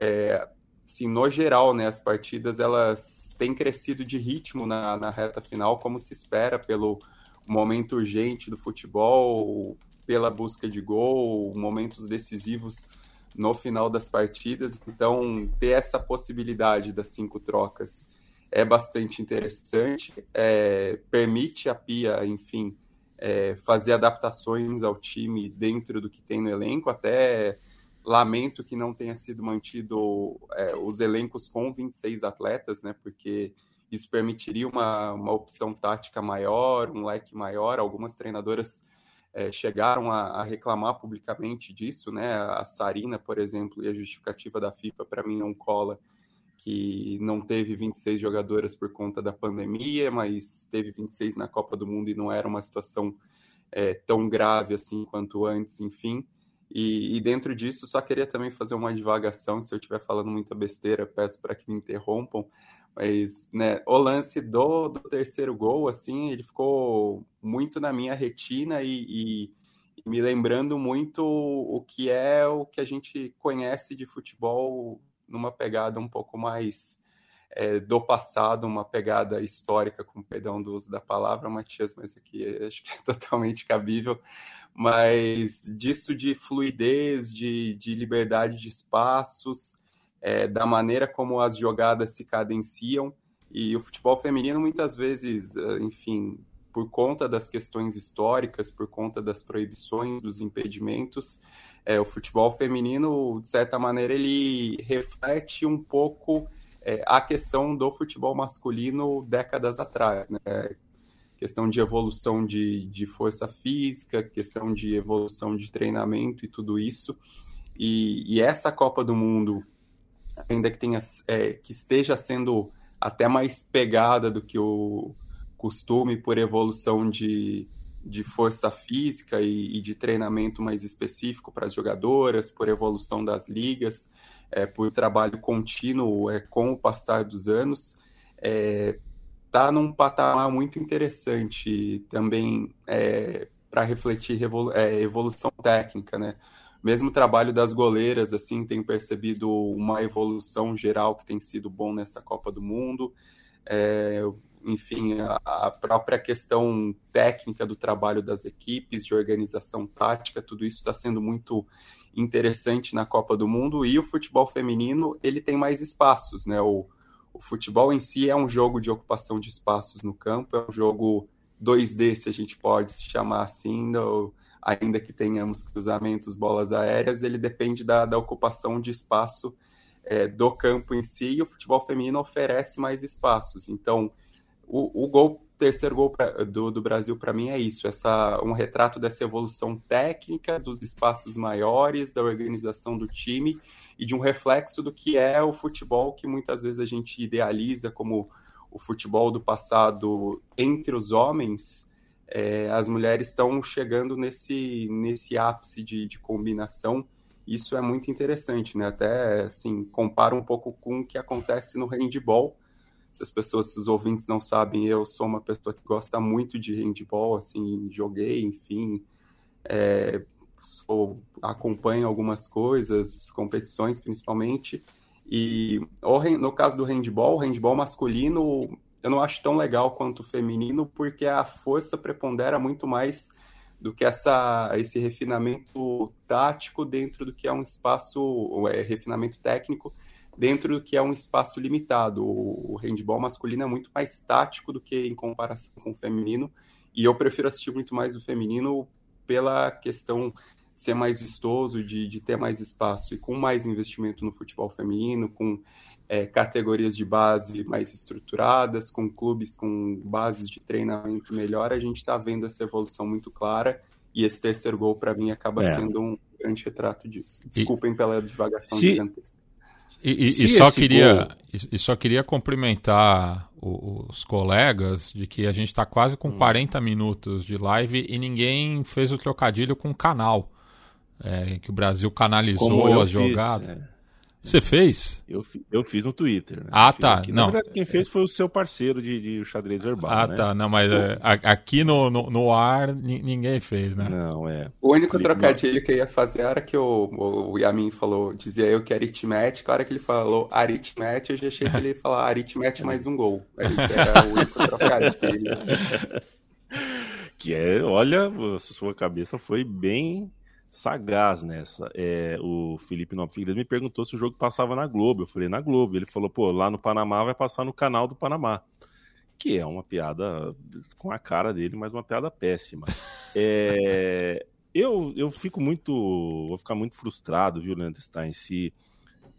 é, assim, no geral, né, as partidas elas têm crescido de ritmo na, na reta final, como se espera pelo momento urgente do futebol, pela busca de gol, momentos decisivos no final das partidas. Então, ter essa possibilidade das cinco trocas é bastante interessante, é, permite a Pia, enfim, é, fazer adaptações ao time dentro do que tem no elenco. Até lamento que não tenha sido mantido é, os elencos com 26 atletas, né? Porque isso permitiria uma, uma opção tática maior, um leque maior. Algumas treinadoras é, chegaram a, a, reclamar publicamente disso, né? A Sarina, por exemplo, e a justificativa da FIFA para mim não cola que não teve 26 jogadoras por conta da pandemia, mas teve 26 na Copa do Mundo e não era uma situação é, tão grave assim quanto antes, enfim. E, e, dentro disso, só queria também fazer uma divagação. Se eu estiver falando muita besteira, peço para que me interrompam. Mas né, o lance do, do, terceiro gol, assim, ele ficou muito na minha retina e, e, e me lembrando muito o que é o que a gente conhece de futebol numa pegada um pouco mais é, do passado, uma pegada histórica, com perdão do uso da palavra, Matias, mas aqui acho que é totalmente cabível, mas disso de fluidez, de, de liberdade de espaços, é, da maneira como as jogadas se cadenciam, e o futebol feminino muitas vezes, enfim, por conta das questões históricas, por conta das proibições, dos impedimentos, é, o futebol feminino, de certa maneira, ele reflete um pouco é, a questão do futebol masculino décadas atrás, né? Questão de evolução de, de força física, questão de evolução de treinamento e tudo isso. E, e essa Copa do Mundo, ainda que, tenha, é, que esteja sendo até mais pegada do que o costume por evolução de, de força física e, e de treinamento mais específico para as jogadoras, por evolução das ligas, é, por trabalho contínuo é, com o passar dos anos, está é, tá num patamar muito interessante também é, para refletir é, evolução técnica, né? Mesmo o trabalho das goleiras, assim, tenho percebido uma evolução geral que tem sido bom nessa Copa do Mundo. É, enfim, a, a, própria questão técnica do trabalho das equipes, de organização tática, tudo isso está sendo muito interessante na Copa do Mundo e o futebol feminino ele tem mais espaços, né? O, o futebol em si é um jogo de ocupação de espaços no campo, é um jogo 2D, se a gente pode chamar assim, no, ainda que tenhamos cruzamentos, bolas aéreas, ele depende da, da ocupação de espaço é, do campo em si, e o futebol feminino oferece mais espaços. Então, o, o gol, terceiro gol pra, do, do Brasil para mim é isso, essa um retrato dessa evolução técnica, dos espaços maiores, da organização do time e de um reflexo do que é o futebol que muitas vezes a gente idealiza como o futebol do passado entre os homens. É, as mulheres estão chegando nesse, nesse ápice de, de combinação. Isso é muito interessante, né? Até assim, compara um pouco com o que acontece no handball, se as pessoas, se os ouvintes não sabem, eu sou uma pessoa que gosta muito de handball, assim, joguei, enfim, é, sou, acompanho algumas coisas, competições principalmente, e no caso do handball, handball masculino eu não acho tão legal quanto o feminino, porque a força prepondera muito mais do que essa, esse refinamento tático dentro do que é um espaço, é, refinamento técnico dentro do que é um espaço limitado. O, handball masculino é muito mais tático do que em comparação com o feminino, e eu prefiro assistir muito mais o feminino pela questão de ser mais vistoso, de, de ter mais espaço, e com mais investimento no futebol feminino, com é, categorias de base mais estruturadas, com clubes com bases de treinamento melhor, a gente está vendo essa evolução muito clara. E esse terceiro gol, para mim, acaba é. sendo um grande retrato disso. Desculpem e... pela divagação se... gigantesca. E, e, e só queria, gol... e, só queria cumprimentar os colegas de que a gente está quase com hum. 40 minutos de live e ninguém fez o trocadilho com o canal. É, que o Brasil canalizou as jogadas. É. Você fez? Eu, eu fiz no Twitter. Né? Ah, tá. Aqui. Não. Na verdade, quem fez foi o seu parceiro de, de xadrez verbal. Ah, né? tá. Não, mas é, aqui no, no, no, ar ninguém fez, né? Não, é. O único Felipe trocadilho não. que eu ia fazer era que o, o Yamin falou, dizia eu que aritmética. A hora que ele falou aritmética, eu já achei que ele ia falar aritmética mais um gol. Era o único trocadilho. que é, olha, a sua cabeça foi bem sagaz nessa. É, o Felipe Nova Figueiredo me perguntou se o jogo passava na Globo. Eu falei, na Globo. Ele falou, pô, lá no Panamá vai passar no canal do Panamá. Que é uma piada com a cara dele, mas uma piada péssima. É, eu, eu fico muito. Vou ficar muito frustrado, viu, Leandro Stein? Se.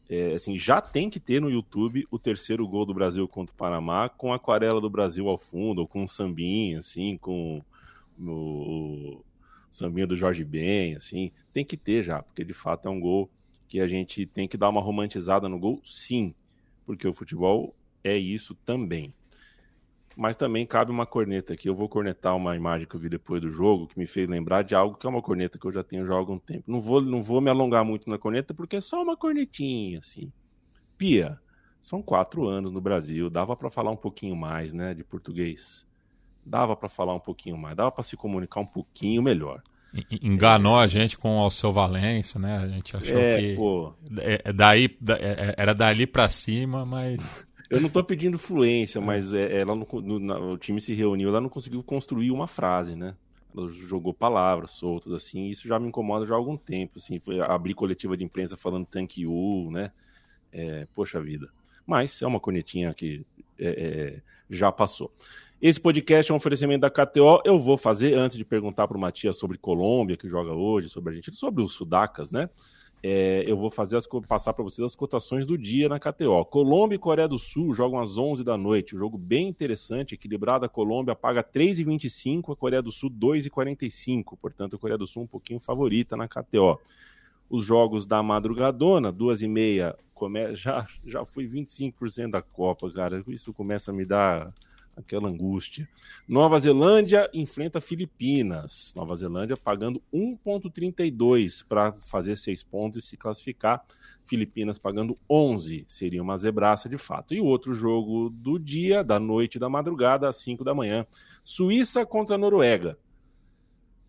É, assim, já tem que ter no YouTube o terceiro gol do Brasil contra o Panamá com a aquarela do Brasil ao fundo, ou com um sambinha, assim, com o, sambinha do Jorge Ben, assim, tem que ter já, porque de fato é um gol que a gente tem que dar uma romantizada no gol, sim, porque o futebol é isso também. Mas também cabe uma corneta aqui. Eu vou cornetar uma imagem que eu vi depois do jogo que me fez lembrar de algo que é uma corneta que eu já tenho já há algum tempo. Não vou, não vou me alongar muito na corneta porque é só uma cornetinha, assim. Pia, são quatro anos no Brasil, dava para falar um pouquinho mais, né, de português dava para falar um pouquinho mais, dava para se comunicar um pouquinho melhor. Enganou a gente com o Alceu Valença, né? A gente achou é, que pô. É, é daí, é, era dali para cima, mas. Eu não tô pedindo fluência, mas ela o time se reuniu, ela não conseguiu construir uma frase, né? Ela jogou palavras soltas, assim, isso já me incomoda já há algum tempo, assim, foi abrir coletiva de imprensa falando thank you, né? É, poxa vida. Mas é uma cornetinha que é, é, já passou. Esse podcast é um oferecimento da KTO. Eu vou fazer, antes de perguntar para o Matias sobre Colômbia, que joga hoje, sobre a Argentina, sobre os Sudacas, né? É, eu vou fazer as, passar para vocês as cotações do dia na KTO. Colômbia e Coreia do Sul jogam às 11 da noite. Um jogo bem interessante, equilibrado. A Colômbia paga 3,25, a Coreia do Sul 2,45. Portanto, a Coreia do Sul um pouquinho favorita na KTO. Os jogos da madrugadona, duas e meia, come... já, já foi 25% da Copa, cara. Isso começa a me dar aquela angústia. Nova Zelândia enfrenta Filipinas. Nova Zelândia pagando 1,32 para fazer seis pontos e se classificar. Filipinas pagando 11. Seria uma zebraça de fato. E o outro jogo do dia, da noite da madrugada, às 5 da manhã. Suíça contra Noruega.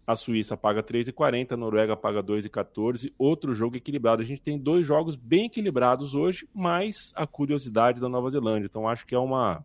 A Suíça paga 3,40, a Noruega paga 2,14. Outro jogo equilibrado. A gente tem dois jogos bem equilibrados hoje, mais a curiosidade da Nova Zelândia. Então acho que é uma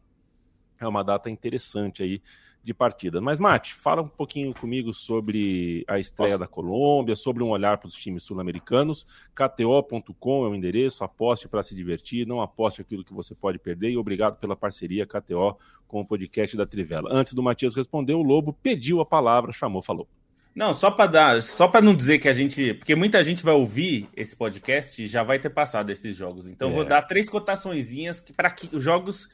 é uma data interessante aí de partida. Mas, Mate, fala um pouquinho comigo sobre a estreia da Colômbia, sobre um olhar para os times sul-americanos. KTO.com é o endereço, aposte para se divertir, não aposte aquilo que você pode perder. E obrigado pela parceria KTO com o podcast da Trivela. Antes do Matias responder, o Lobo pediu a palavra, chamou, falou. Não, só para dar, só para não dizer que a gente, porque muita gente vai ouvir esse podcast e já vai ter passado esses jogos. Então é. vou dar três cotaçõezinhas para que os jogos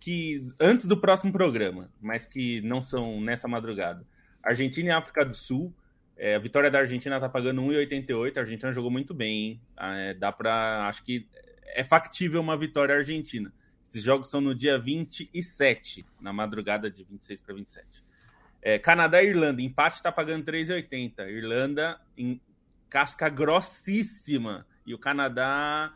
que antes do próximo programa, mas que não são nessa madrugada. Argentina e África do Sul. É, a vitória da Argentina tá pagando 1,88. A Argentina jogou muito bem? Ah, é, dá para, acho que é factível uma vitória argentina. Esses jogos são no dia 27, na madrugada de 26 para 27. É, Canadá e Irlanda, empate está pagando 3,80. Irlanda em casca grossíssima. E o Canadá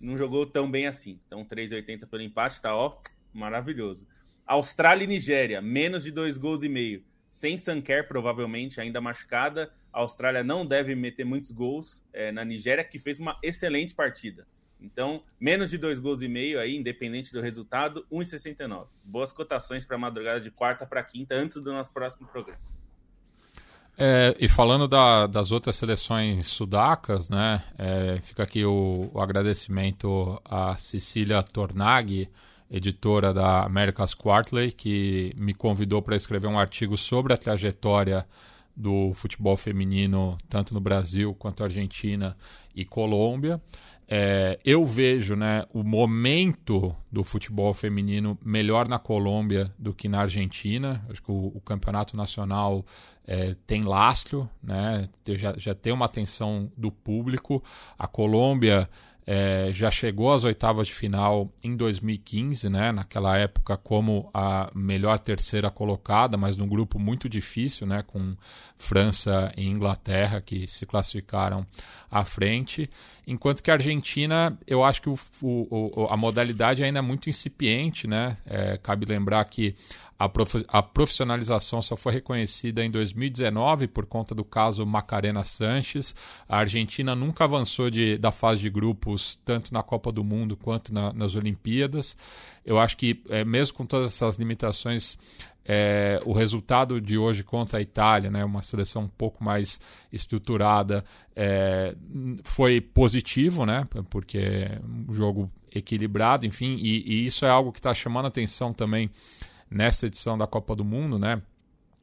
não jogou tão bem assim. Então 3,80 pelo empate, tá ó, maravilhoso. Austrália e Nigéria, menos de dois gols e meio. Sem Sanker, provavelmente, ainda machucada. A Austrália não deve meter muitos gols é, na Nigéria, que fez uma excelente partida. Então, menos de dois gols e meio aí, independente do resultado, 1,69. Boas cotações para madrugada de quarta para quinta, antes do nosso próximo programa. É, e falando da, das outras seleções sudacas, né, é, fica aqui o, o, agradecimento a Cecília Tornaghi, editora da America's Quarterly, que me convidou para escrever um artigo sobre a trajetória do futebol feminino, tanto no Brasil quanto Argentina e Colômbia. É, eu vejo né, o momento do futebol feminino melhor na Colômbia do que na Argentina. Acho que o, o campeonato nacional é, tem lastro, né, já, já tem uma atenção do público. A Colômbia é, já chegou às oitavas de final em 2015, né? Naquela época como a melhor terceira colocada, mas num grupo muito difícil, né? Com França e Inglaterra que se classificaram à frente, enquanto que a Argentina, eu acho que o, o, a modalidade ainda é muito incipiente, né? É, cabe lembrar que a, prof, a profissionalização só foi reconhecida em 2019 por conta do caso Macarena Sanches. A Argentina nunca avançou de, da fase de grupos, tanto na Copa do Mundo quanto na, nas Olimpíadas. Eu acho que, é, mesmo com todas essas limitações, é, o resultado de hoje contra a Itália, né, uma seleção um pouco mais estruturada, é, foi positivo, né, porque é um jogo equilibrado, enfim, e, e isso é algo que está chamando atenção também nessa edição da Copa do Mundo, né?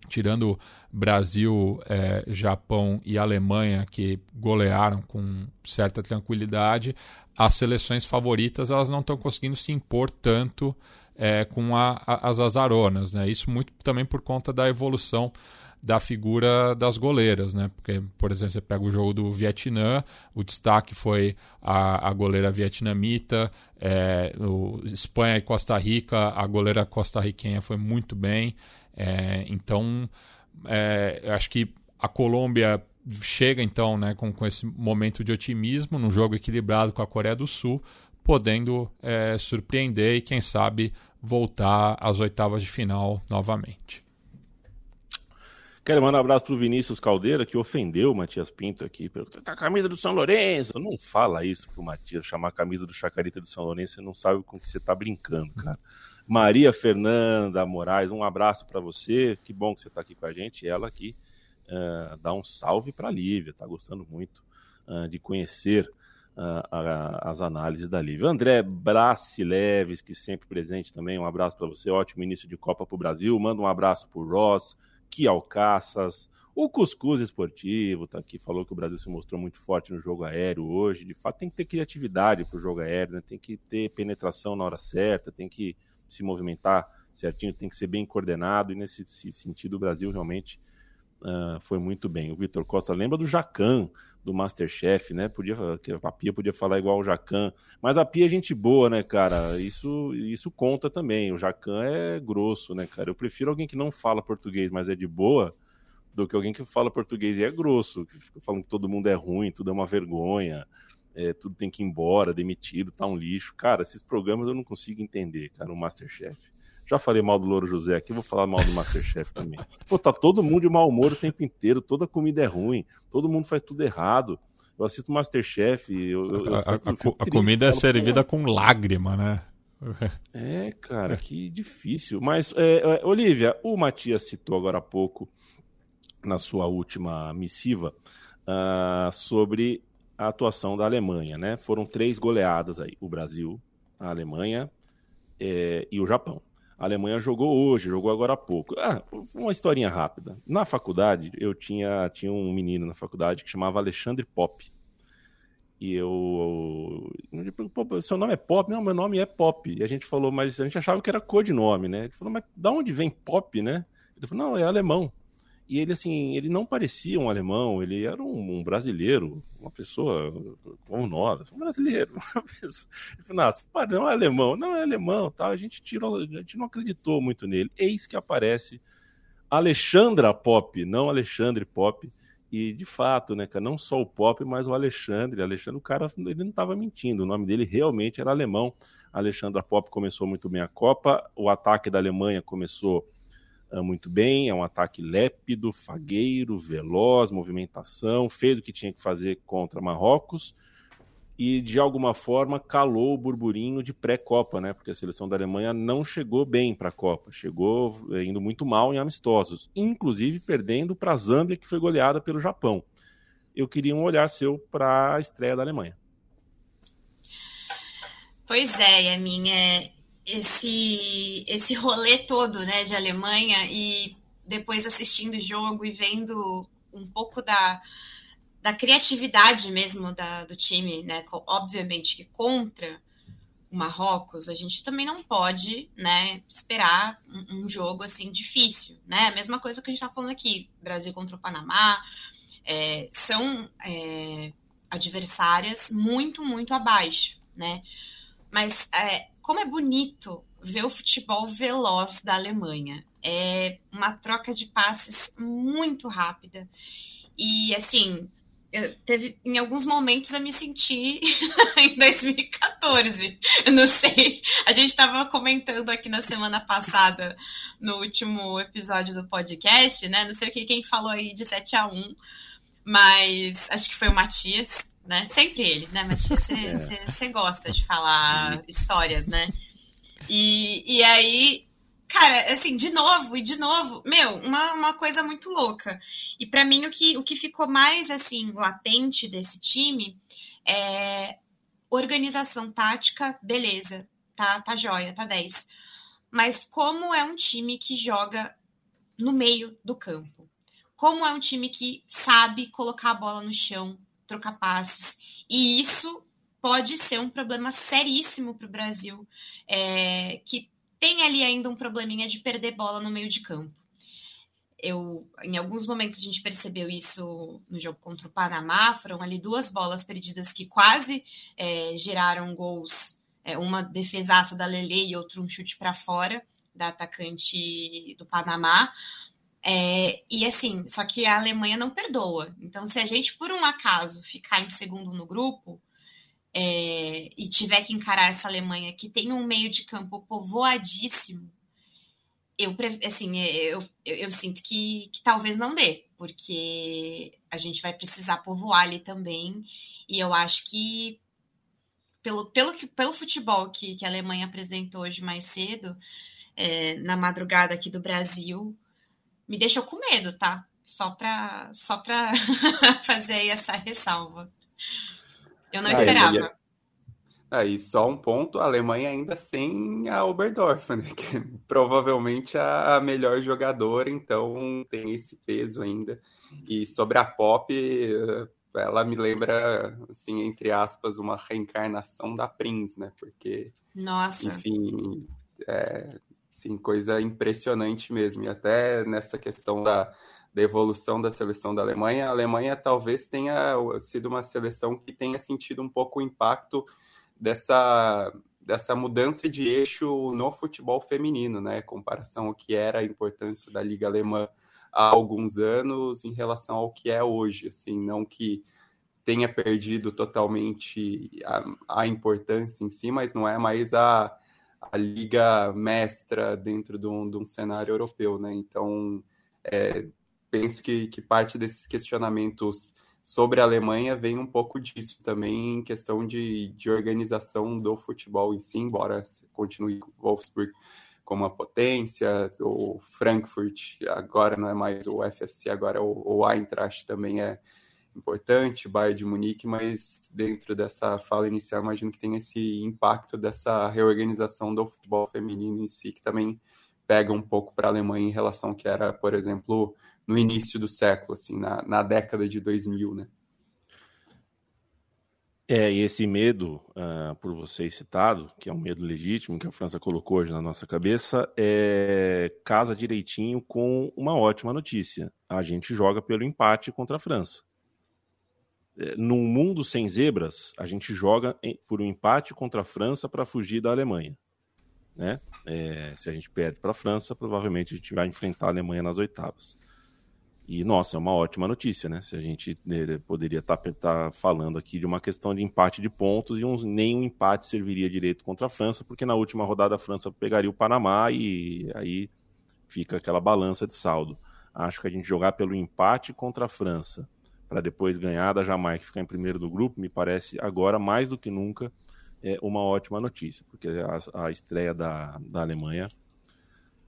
Tirando Brasil, é, Japão e Alemanha, que golearam com certa tranquilidade, as seleções favoritas elas não estão conseguindo se impor tanto é, com a, a, as azaronas. Né? Isso muito também por conta da evolução da figura das goleiras, né? Porque, por exemplo, você pega o jogo do Vietnã, o destaque foi a, a goleira vietnamita, é, o Espanha e Costa Rica, a goleira costarriquenha foi muito bem. É, então, é, acho que a Colômbia chega então né, com, com esse momento de otimismo num jogo equilibrado com a Coreia do Sul, podendo é, surpreender e, quem sabe, voltar às oitavas de final novamente. Quero mandar um abraço pro Vinícius Caldeira, que ofendeu o Matias Pinto aqui. Tá a camisa do São Lourenço. Não fala isso pro Matias, chamar a camisa do Chacarita do São Lourenço, você não sabe com que você tá brincando, cara. Maria Fernanda Moraes, um abraço para você. Que bom que você tá aqui com a gente. Ela aqui uh, dá um salve pra Lívia, tá gostando muito uh, de conhecer uh, a, as análises da Lívia. André Brassi Leves, que sempre presente também, um abraço para você. Ótimo início de Copa pro Brasil. Manda um abraço pro Ross que Alcaças, o Cuscuz Esportivo tá aqui, falou que o Brasil se mostrou muito forte no jogo aéreo hoje. De fato, tem que ter criatividade para o jogo aéreo, né? tem que ter penetração na hora certa, tem que se movimentar certinho, tem que ser bem coordenado. E nesse sentido, o Brasil realmente uh, foi muito bem. O Vitor Costa lembra do Jacan, do Masterchef, né? Podia, a Pia podia falar igual o Jacan, mas a Pia é gente boa, né, cara? Isso, isso conta também. O Jacan é grosso, né, cara? Eu prefiro alguém que não fala português, mas é de boa, do que alguém que fala português e é grosso, que fica falando que todo mundo é ruim, tudo é uma vergonha, é, tudo tem que ir embora, demitido, tá um lixo. Cara, esses programas eu não consigo entender, cara, o Masterchef. Já falei mal do Louro José aqui, vou falar mal do Masterchef também. Pô, tá todo mundo de mau humor o tempo inteiro, toda comida é ruim, todo mundo faz tudo errado. Eu assisto Masterchef. Eu, eu, eu, a, a, a, comida é servida com lágrima, né? É, cara, que difícil. Mas, é, é, Olivia, o Matias citou agora há pouco, na sua última missiva, uh, sobre a atuação da Alemanha, né? Foram três goleadas aí: o Brasil, a Alemanha é, e o Japão. A Alemanha jogou hoje, jogou agora há pouco. Ah, uma historinha rápida. Na faculdade, eu tinha, tinha um menino na faculdade que chamava Alexandre Pop. E eu. Seu nome é Pop? Não, meu nome é Pop. E a gente falou, mas a gente achava que era codinome, né? Ele falou, mas da onde vem Pop, né? Ele falou, não, é alemão. E ele, assim, ele não parecia um alemão, ele era um, um brasileiro, uma pessoa como nós, um brasileiro. falou, nossa, não é alemão, não é alemão, tá? a, gente tirou, a gente não acreditou muito nele. Eis que aparece Alexandra Pop, não Alexandre Pop, e de fato, né, cara, não só o Pop, mas o Alexandre. Alexandre, o cara, ele não estava mentindo, o nome dele realmente era alemão. Alexandra Pop começou muito bem a Copa, o ataque da Alemanha começou muito bem, é um ataque lépido, fagueiro, veloz, movimentação, fez o que tinha que fazer contra Marrocos e de alguma forma calou o burburinho de pré-Copa, né? Porque a seleção da Alemanha não chegou bem para a Copa, chegou eh, indo muito mal em amistosos, inclusive perdendo para a Zâmbia, que foi goleada pelo Japão. Eu queria um olhar seu para a estreia da Alemanha. Pois é, Yamin, é esse esse rolê todo, né, de Alemanha e depois assistindo o jogo e vendo um pouco da da criatividade mesmo da, do time, né? Obviamente que contra o Marrocos, a gente também não pode, né, esperar um, um jogo assim difícil, né? A mesma coisa que a gente está falando aqui, Brasil contra o Panamá, é, são é, adversárias muito, muito abaixo, né? Mas é, como é bonito ver o futebol veloz da Alemanha. É uma troca de passes muito rápida. E assim, eu teve em alguns momentos eu me senti em 2014. Eu não sei. A gente estava comentando aqui na semana passada, no último episódio do podcast, né? Não sei quem falou aí de 7 a 1 mas acho que foi o Matias, né? Sempre ele, né? Você é. gosta de falar histórias, né? E, e aí Cara, assim, de novo e de novo, meu, uma, uma coisa muito louca. E para mim o que, o que ficou mais assim latente desse time é organização tática, beleza, tá, tá joia, tá 10. Mas como é um time que joga no meio do campo? Como é um time que sabe colocar a bola no chão, trocar passes? E isso pode ser um problema seríssimo para o Brasil, é, que tem ali ainda um probleminha de perder bola no meio de campo. Eu, em alguns momentos a gente percebeu isso no jogo contra o Panamá, foram ali duas bolas perdidas que quase é, geraram gols, é, uma defesaça da Lele e outro um chute para fora da atacante do Panamá. É, e assim, só que a Alemanha não perdoa. Então, se a gente por um acaso ficar em segundo no grupo, é, e tiver que encarar essa Alemanha que tem um meio de campo povoadíssimo, eu, assim, é, eu, eu, eu sinto que, que, talvez não dê, porque a gente vai precisar povoar ali também. E eu acho que, pelo, pelo, pelo futebol que, que a Alemanha apresentou hoje mais cedo, é, na madrugada aqui do Brasil, me deixou com medo, tá? Só para só fazer aí essa ressalva. Eu não esperava. Aí, só um ponto, a Alemanha ainda sem a Oberdorf, né? Que é provavelmente a melhor jogadora, então tem esse peso ainda. E sobre a Pop, ela me lembra, assim, entre aspas, uma reencarnação da Prince, né? Porque, Nossa. enfim, é, sim, coisa impressionante mesmo. E até nessa questão da, da evolução da seleção da Alemanha, a Alemanha talvez tenha sido uma seleção que tenha sentido um pouco o impacto dessa, dessa mudança de eixo no futebol feminino, né? Comparação ao que era a importância da Liga Alemã há alguns anos em relação ao que é hoje, assim, não que tenha perdido totalmente a, a importância em si, mas não é mais a, a liga mestra dentro de um, de um cenário europeu, né? Então, é, penso que, que parte desses questionamentos sobre a Alemanha vem um pouco disso também, em questão de, de organização do futebol em si, embora continue Wolfsburg como uma potência, o Frankfurt agora não é mais o FFC, agora o, o Eintracht também é importante, Bayern de Munique, mas dentro dessa fala inicial, imagino que tem esse impacto dessa reorganização do futebol feminino em si, que também pega um pouco para a Alemanha em relação ao que era, por exemplo, no início do século, assim, na, na década de 2000, né? É, e esse medo, uh, por vocês citado, que é um medo legítimo que a França colocou hoje na nossa cabeça, é, casa direitinho com uma ótima notícia. A gente joga pelo empate contra a França. É, num mundo sem zebras, a gente joga por um empate contra a França para fugir da Alemanha. Né? É, se a gente perde para a França, provavelmente a gente vai enfrentar a Alemanha nas oitavas. E, nossa, é uma ótima notícia, né? Se a gente né, poderia estar tá, tá falando aqui de uma questão de empate de pontos e um, nem um empate serviria direito contra a França, porque na última rodada a França pegaria o Panamá e aí fica aquela balança de saldo. Acho que a gente jogar pelo empate contra a França para depois ganhar da Jamaica e ficar em primeiro do grupo, me parece agora mais do que nunca é uma ótima notícia, porque a, a estreia da, da Alemanha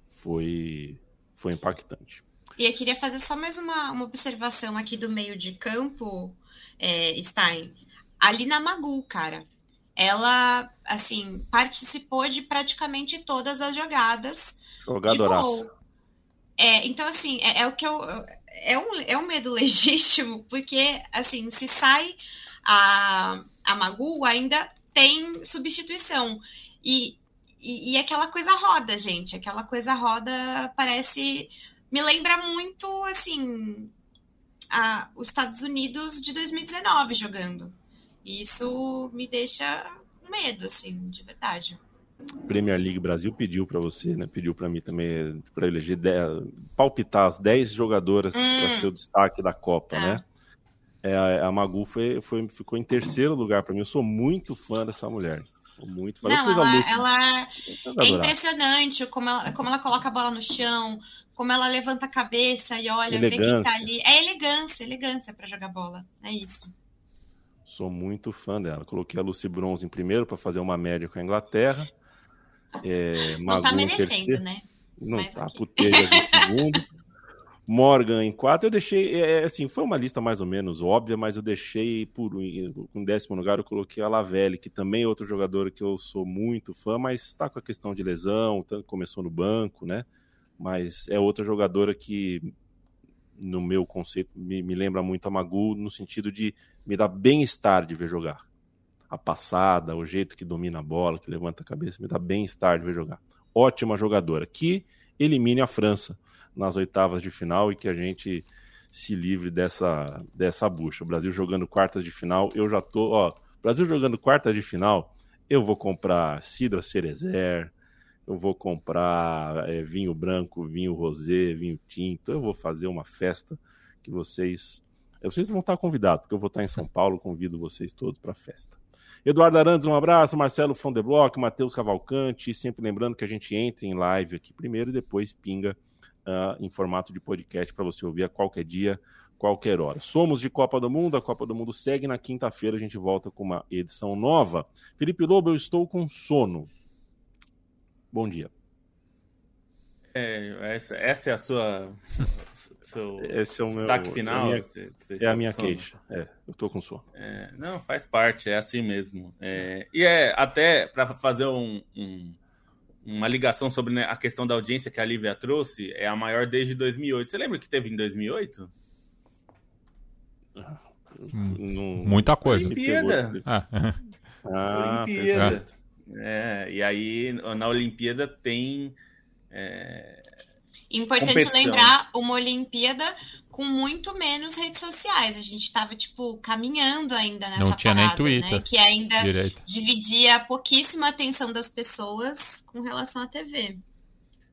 foi, foi impactante. E eu queria fazer só mais uma, uma observação aqui do meio de campo, é, Stein. Ali na Magu, cara. Ela, assim, participou de praticamente todas as jogadas. Jogadoraça. É, então, assim, é, é, o que eu. É um, é um medo legítimo, porque, assim, se sai a, a Magu, ainda tem substituição. E, e, e aquela coisa roda, gente. Aquela coisa roda parece. Me lembra muito, assim, a, os Estados Unidos de 2019 jogando. E isso me deixa com medo, assim, de verdade. Premier League Brasil pediu para você, né? Pediu para mim também para eleger dez, palpitar as 10 jogadoras hum. para ser o destaque da Copa, né? É, a Magu foi, foi, ficou em terceiro lugar para mim. Eu sou muito fã dessa mulher. Muito fã. Não, ela, ela é impressionante como ela, como ela coloca a bola no chão, como ela levanta a cabeça e olha, elegância. vê quem tá ali. É elegância, elegância para jogar bola. É isso. Sou muito fã dela. Coloquei a Lucy Bronze em primeiro para fazer uma média com a Inglaterra. É, Não tá merecendo, né? Não Mas tá, Putelhas em segundo. Morgan em quatro, eu deixei, é, é, assim, foi uma lista mais ou menos óbvia, mas eu deixei por em décimo lugar, eu coloquei a Lavelle, que também é outro jogador que eu sou muito fã, mas está com a questão de lesão, começou no banco, né? Mas é outra jogadora que, no meu conceito, me, me lembra muito a Magu, no sentido de me dar bem-estar de ver jogar. A passada, o jeito que domina a bola, que levanta a cabeça, me dá bem-estar de ver jogar. Ótima jogadora, que elimine a França nas oitavas de final e que a gente se livre dessa, dessa bucha. O Brasil jogando quartas de final, eu já tô, ó, Brasil jogando quartas de final, eu vou comprar Cidra Cerezer, eu vou comprar é, vinho branco, vinho rosé, vinho tinto, eu vou fazer uma festa que vocês, vocês vão estar convidados, porque eu vou estar em São Paulo, convido vocês todos para a festa. Eduardo Arantes, um abraço. Marcelo Fondeblock, Matheus Cavalcante. Sempre lembrando que a gente entra em live aqui primeiro e depois pinga uh, em formato de podcast para você ouvir a qualquer dia, qualquer hora. Somos de Copa do Mundo, a Copa do Mundo segue. Na quinta-feira a gente volta com uma edição nova. Felipe Lobo, eu estou com sono. Bom dia. É, essa, essa é a sua. Seu Esse é o destaque meu, final. É a minha, você, você é a minha queixa. É, eu tô com sono. É, não, faz parte, é assim mesmo. É, e é até para fazer um, um uma ligação sobre né, a questão da audiência que a Lívia trouxe, é a maior desde 2008. Você lembra que teve em 2008? Hum, muita coisa. Olimpíada. Ah. ah Olimpíada. É, e aí, na Olimpíada tem. É, Importante competição. lembrar uma Olimpíada com muito menos redes sociais. A gente estava tipo caminhando ainda nessa Não tinha parada, nem Twitter. Né? Que ainda direito. dividia pouquíssima atenção das pessoas com relação à TV.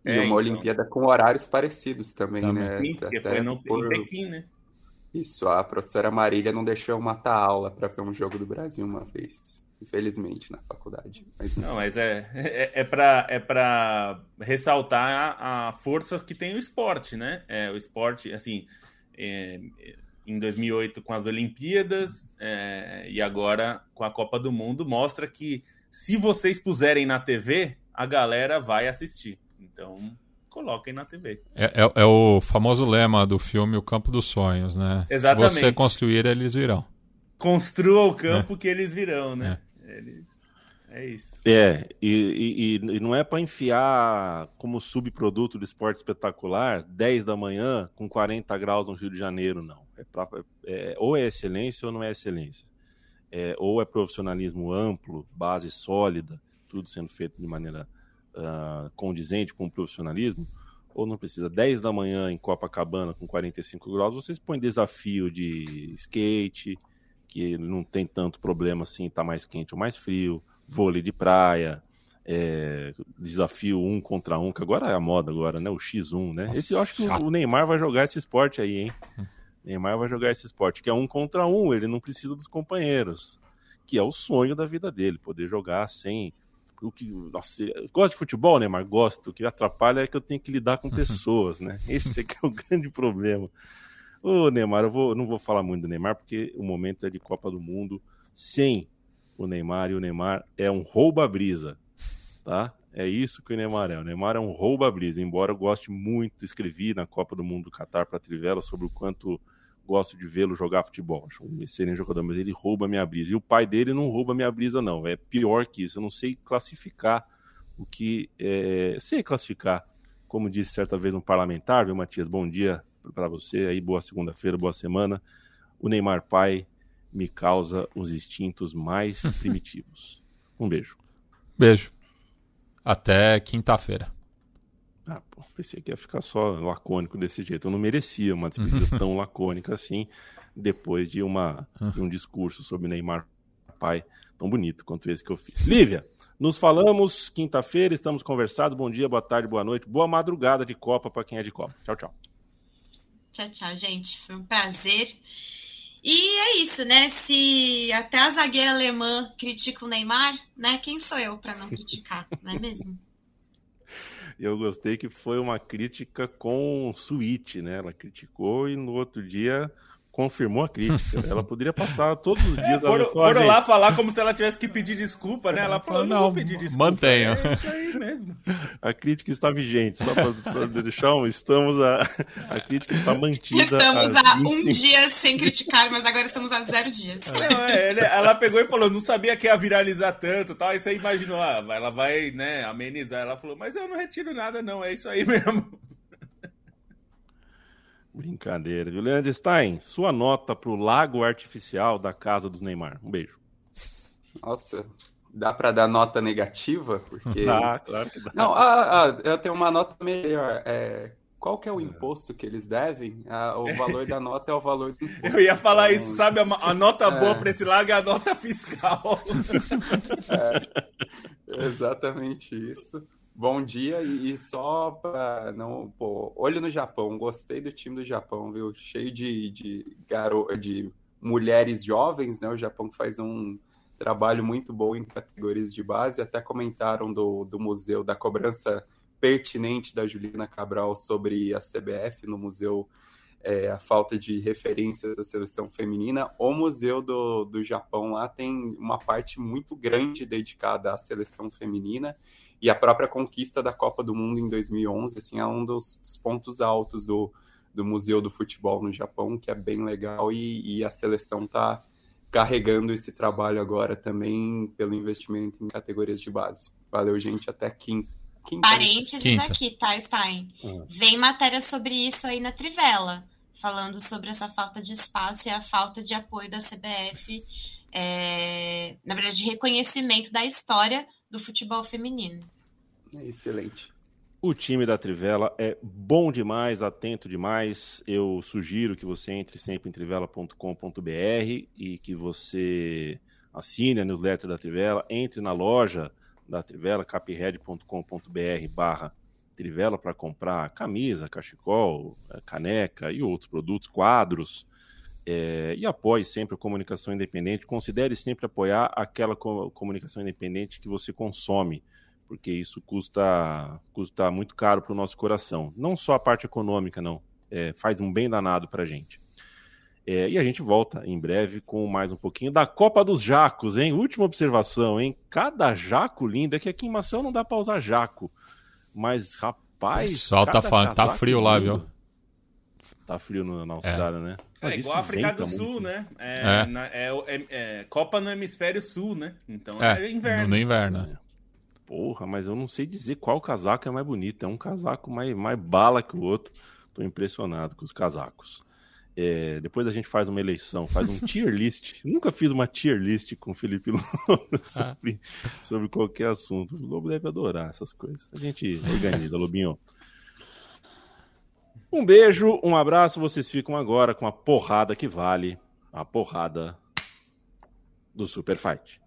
E é, uma então... Olimpíada com horários parecidos também, também. né? Sim, porque foi no, por... Pequim, né? Isso, a professora Marília não deixou eu matar aula para ver um jogo do Brasil uma vez infelizmente, na faculdade. Mas... Não, mas é, é, é para é pra ressaltar a, a, força que tem o esporte, né? É, o esporte, assim, é, em 2008 com as Olimpíadas é, e agora com a Copa do Mundo, mostra que se vocês puserem na TV, a galera vai assistir. Então, coloquem na TV. É, é, é, o famoso lema do filme O Campo dos Sonhos, né? Exatamente. Se você construir, eles virão. Construa o campo é. que eles virão, né? É. É isso. É, e, e, e não é para enfiar como subproduto do esporte espetacular 10 da manhã com 40 graus no Rio de Janeiro, não. É pra, é, ou é excelência ou não é excelência. É, ou é profissionalismo amplo, base sólida, tudo sendo feito de maneira uh, condizente com o profissionalismo, ou não precisa. 10 da manhã em Copacabana com 45 graus, vocês põem desafio de skate, que não tem tanto problema assim, tá mais quente ou mais frio vôlei de praia, é, desafio um contra um, que agora é a moda agora, né? O X1, né? Nossa, esse eu acho que chato. o Neymar vai jogar esse esporte aí, hein? Hum. Neymar vai jogar esse esporte, que é um contra um, ele não precisa dos companheiros. Que é o sonho da vida dele, poder jogar sem. O que, nossa, gosta de futebol, Neymar? Gosto. O que atrapalha é que eu tenho que lidar com pessoas, né? Esse é que é o grande problema. Ô, Neymar, eu vou, não vou falar muito do Neymar, porque o momento é de Copa do Mundo sem o Neymar, e o Neymar é um rouba-brisa, tá? É isso que o Neymar é. O Neymar é um rouba-brisa, embora eu goste muito, escrevi na Copa do Mundo do Catar para Trivela sobre o quanto gosto de vê-lo jogar futebol. Acho um excelente jogador, mas ele rouba minha brisa. E o pai dele não rouba minha brisa, não. É pior que isso. Eu não sei classificar o que. É... Sei classificar. Como disse certa vez um parlamentar, viu, Matias? Bom dia para você aí, boa segunda-feira, boa semana. O Neymar pai me causa os instintos mais primitivos. Um beijo. Beijo. Até quinta-feira. Ah, pô, pensei que ia ficar só lacônico desse jeito. Eu não merecia uma despedida tão lacônica assim, depois de, uma, de um discurso sobre Neymar pai tão bonito quanto esse que eu fiz. Lívia, nos falamos quinta-feira, estamos conversados. Bom dia, boa tarde, boa noite, boa madrugada de Copa para quem é de Copa. Tchau, tchau. Tchau, tchau, gente. Foi um prazer. E é isso, né? Se até a zagueira alemã critica o Neymar, né? Quem sou eu para não criticar, não é mesmo? Eu gostei que foi uma crítica com suíte, né? Ela criticou e no outro dia confirmou a crítica. Ela poderia passar todos os dias. É, foram, foram lá falar como se ela tivesse que pedir desculpa, né? Ela falou, não, não pedir desculpa. Mantenha. É isso aí mesmo. A crítica está vigente. Só para deixar um, estamos a, a crítica está mantida. Estamos há 25... um dia sem criticar, mas agora estamos a zero dias. Não, é, ela pegou e falou, não sabia que ia viralizar tanto, tal. E você imaginou, ah, ela vai, né, amenizar. Ela falou, mas eu não retiro nada, não. É isso aí mesmo. Brincadeira, viu? Leandro Stein, sua nota pro lago artificial da casa dos Neymar. Um beijo. Nossa, dá para dar nota negativa? Porque... Ah, claro que dá. Não, ah, ah, eu tenho uma nota melhor. É, qual que é o imposto que eles devem? Ah, o valor da nota é o valor do imposto. Eu ia falar então, isso, sabe? A, a nota é... boa para esse lago é a nota fiscal. é, exatamente isso. Bom dia e só para não, pô, olho no Japão, gostei do time do Japão, viu? Cheio de de, garo... de mulheres jovens, né? O Japão faz um trabalho muito bom em categorias de base, até comentaram do, do museu da cobrança pertinente da Juliana Cabral sobre a CBF no museu é, a falta de referências da seleção feminina. O Museu do, do Japão lá tem uma parte muito grande dedicada à seleção feminina e a própria conquista da Copa do Mundo em 2011, assim, é um dos, dos pontos altos do, do Museu do Futebol no Japão, que é bem legal e, e a seleção está carregando esse trabalho agora também pelo investimento em categorias de base. Valeu, gente, até quinta. quinta Parênteses quinta. aqui, tá, Stein? Uhum. Vem matéria sobre isso aí na Trivela, falando sobre essa falta de espaço e a falta de apoio da CBF, é, na verdade, de reconhecimento da história do futebol feminino. Excelente. O time da Trivela é bom demais, atento demais. Eu sugiro que você entre sempre em trivela.com.br e que você assine a newsletter da Trivela, entre na loja da Trivela, capred.com.br barra Trivela para comprar camisa, cachecol, eh, caneca e outros produtos, quadros. É, e apoie sempre a comunicação independente. Considere sempre apoiar aquela comunicação independente que você consome, porque isso custa, custa muito caro para o nosso coração. Não só a parte econômica, não. É, faz um bem danado para a gente. É, e a gente volta em breve com mais um pouquinho da Copa dos Jacos, hein? Última observação, hein? Cada jaco lindo. É que aqui em Maceió não dá para usar jaco. Mas, rapaz. O pessoal tá falando, tá frio lindo. lá, viu? Tá frio no, na Austrália, é. né? É igual a África do Sul, muito. né? É, é. Na, é, é, é, Copa no hemisfério sul, né? Então é, inverno. No inverno. Porra, mas eu não sei dizer qual casaco é mais bonito. É um casaco mais, mais bala que o outro. Tô impressionado com os casacos. É, depois a gente faz uma eleição, faz um tier list. Nunca fiz uma tier list com o Felipe Lobo sobre, ah. sobre qualquer assunto. O Lobo deve adorar essas coisas. A gente organiza, Lobinho. Um beijo, um abraço. Vocês ficam agora com a porrada que vale a porrada do Super Fight.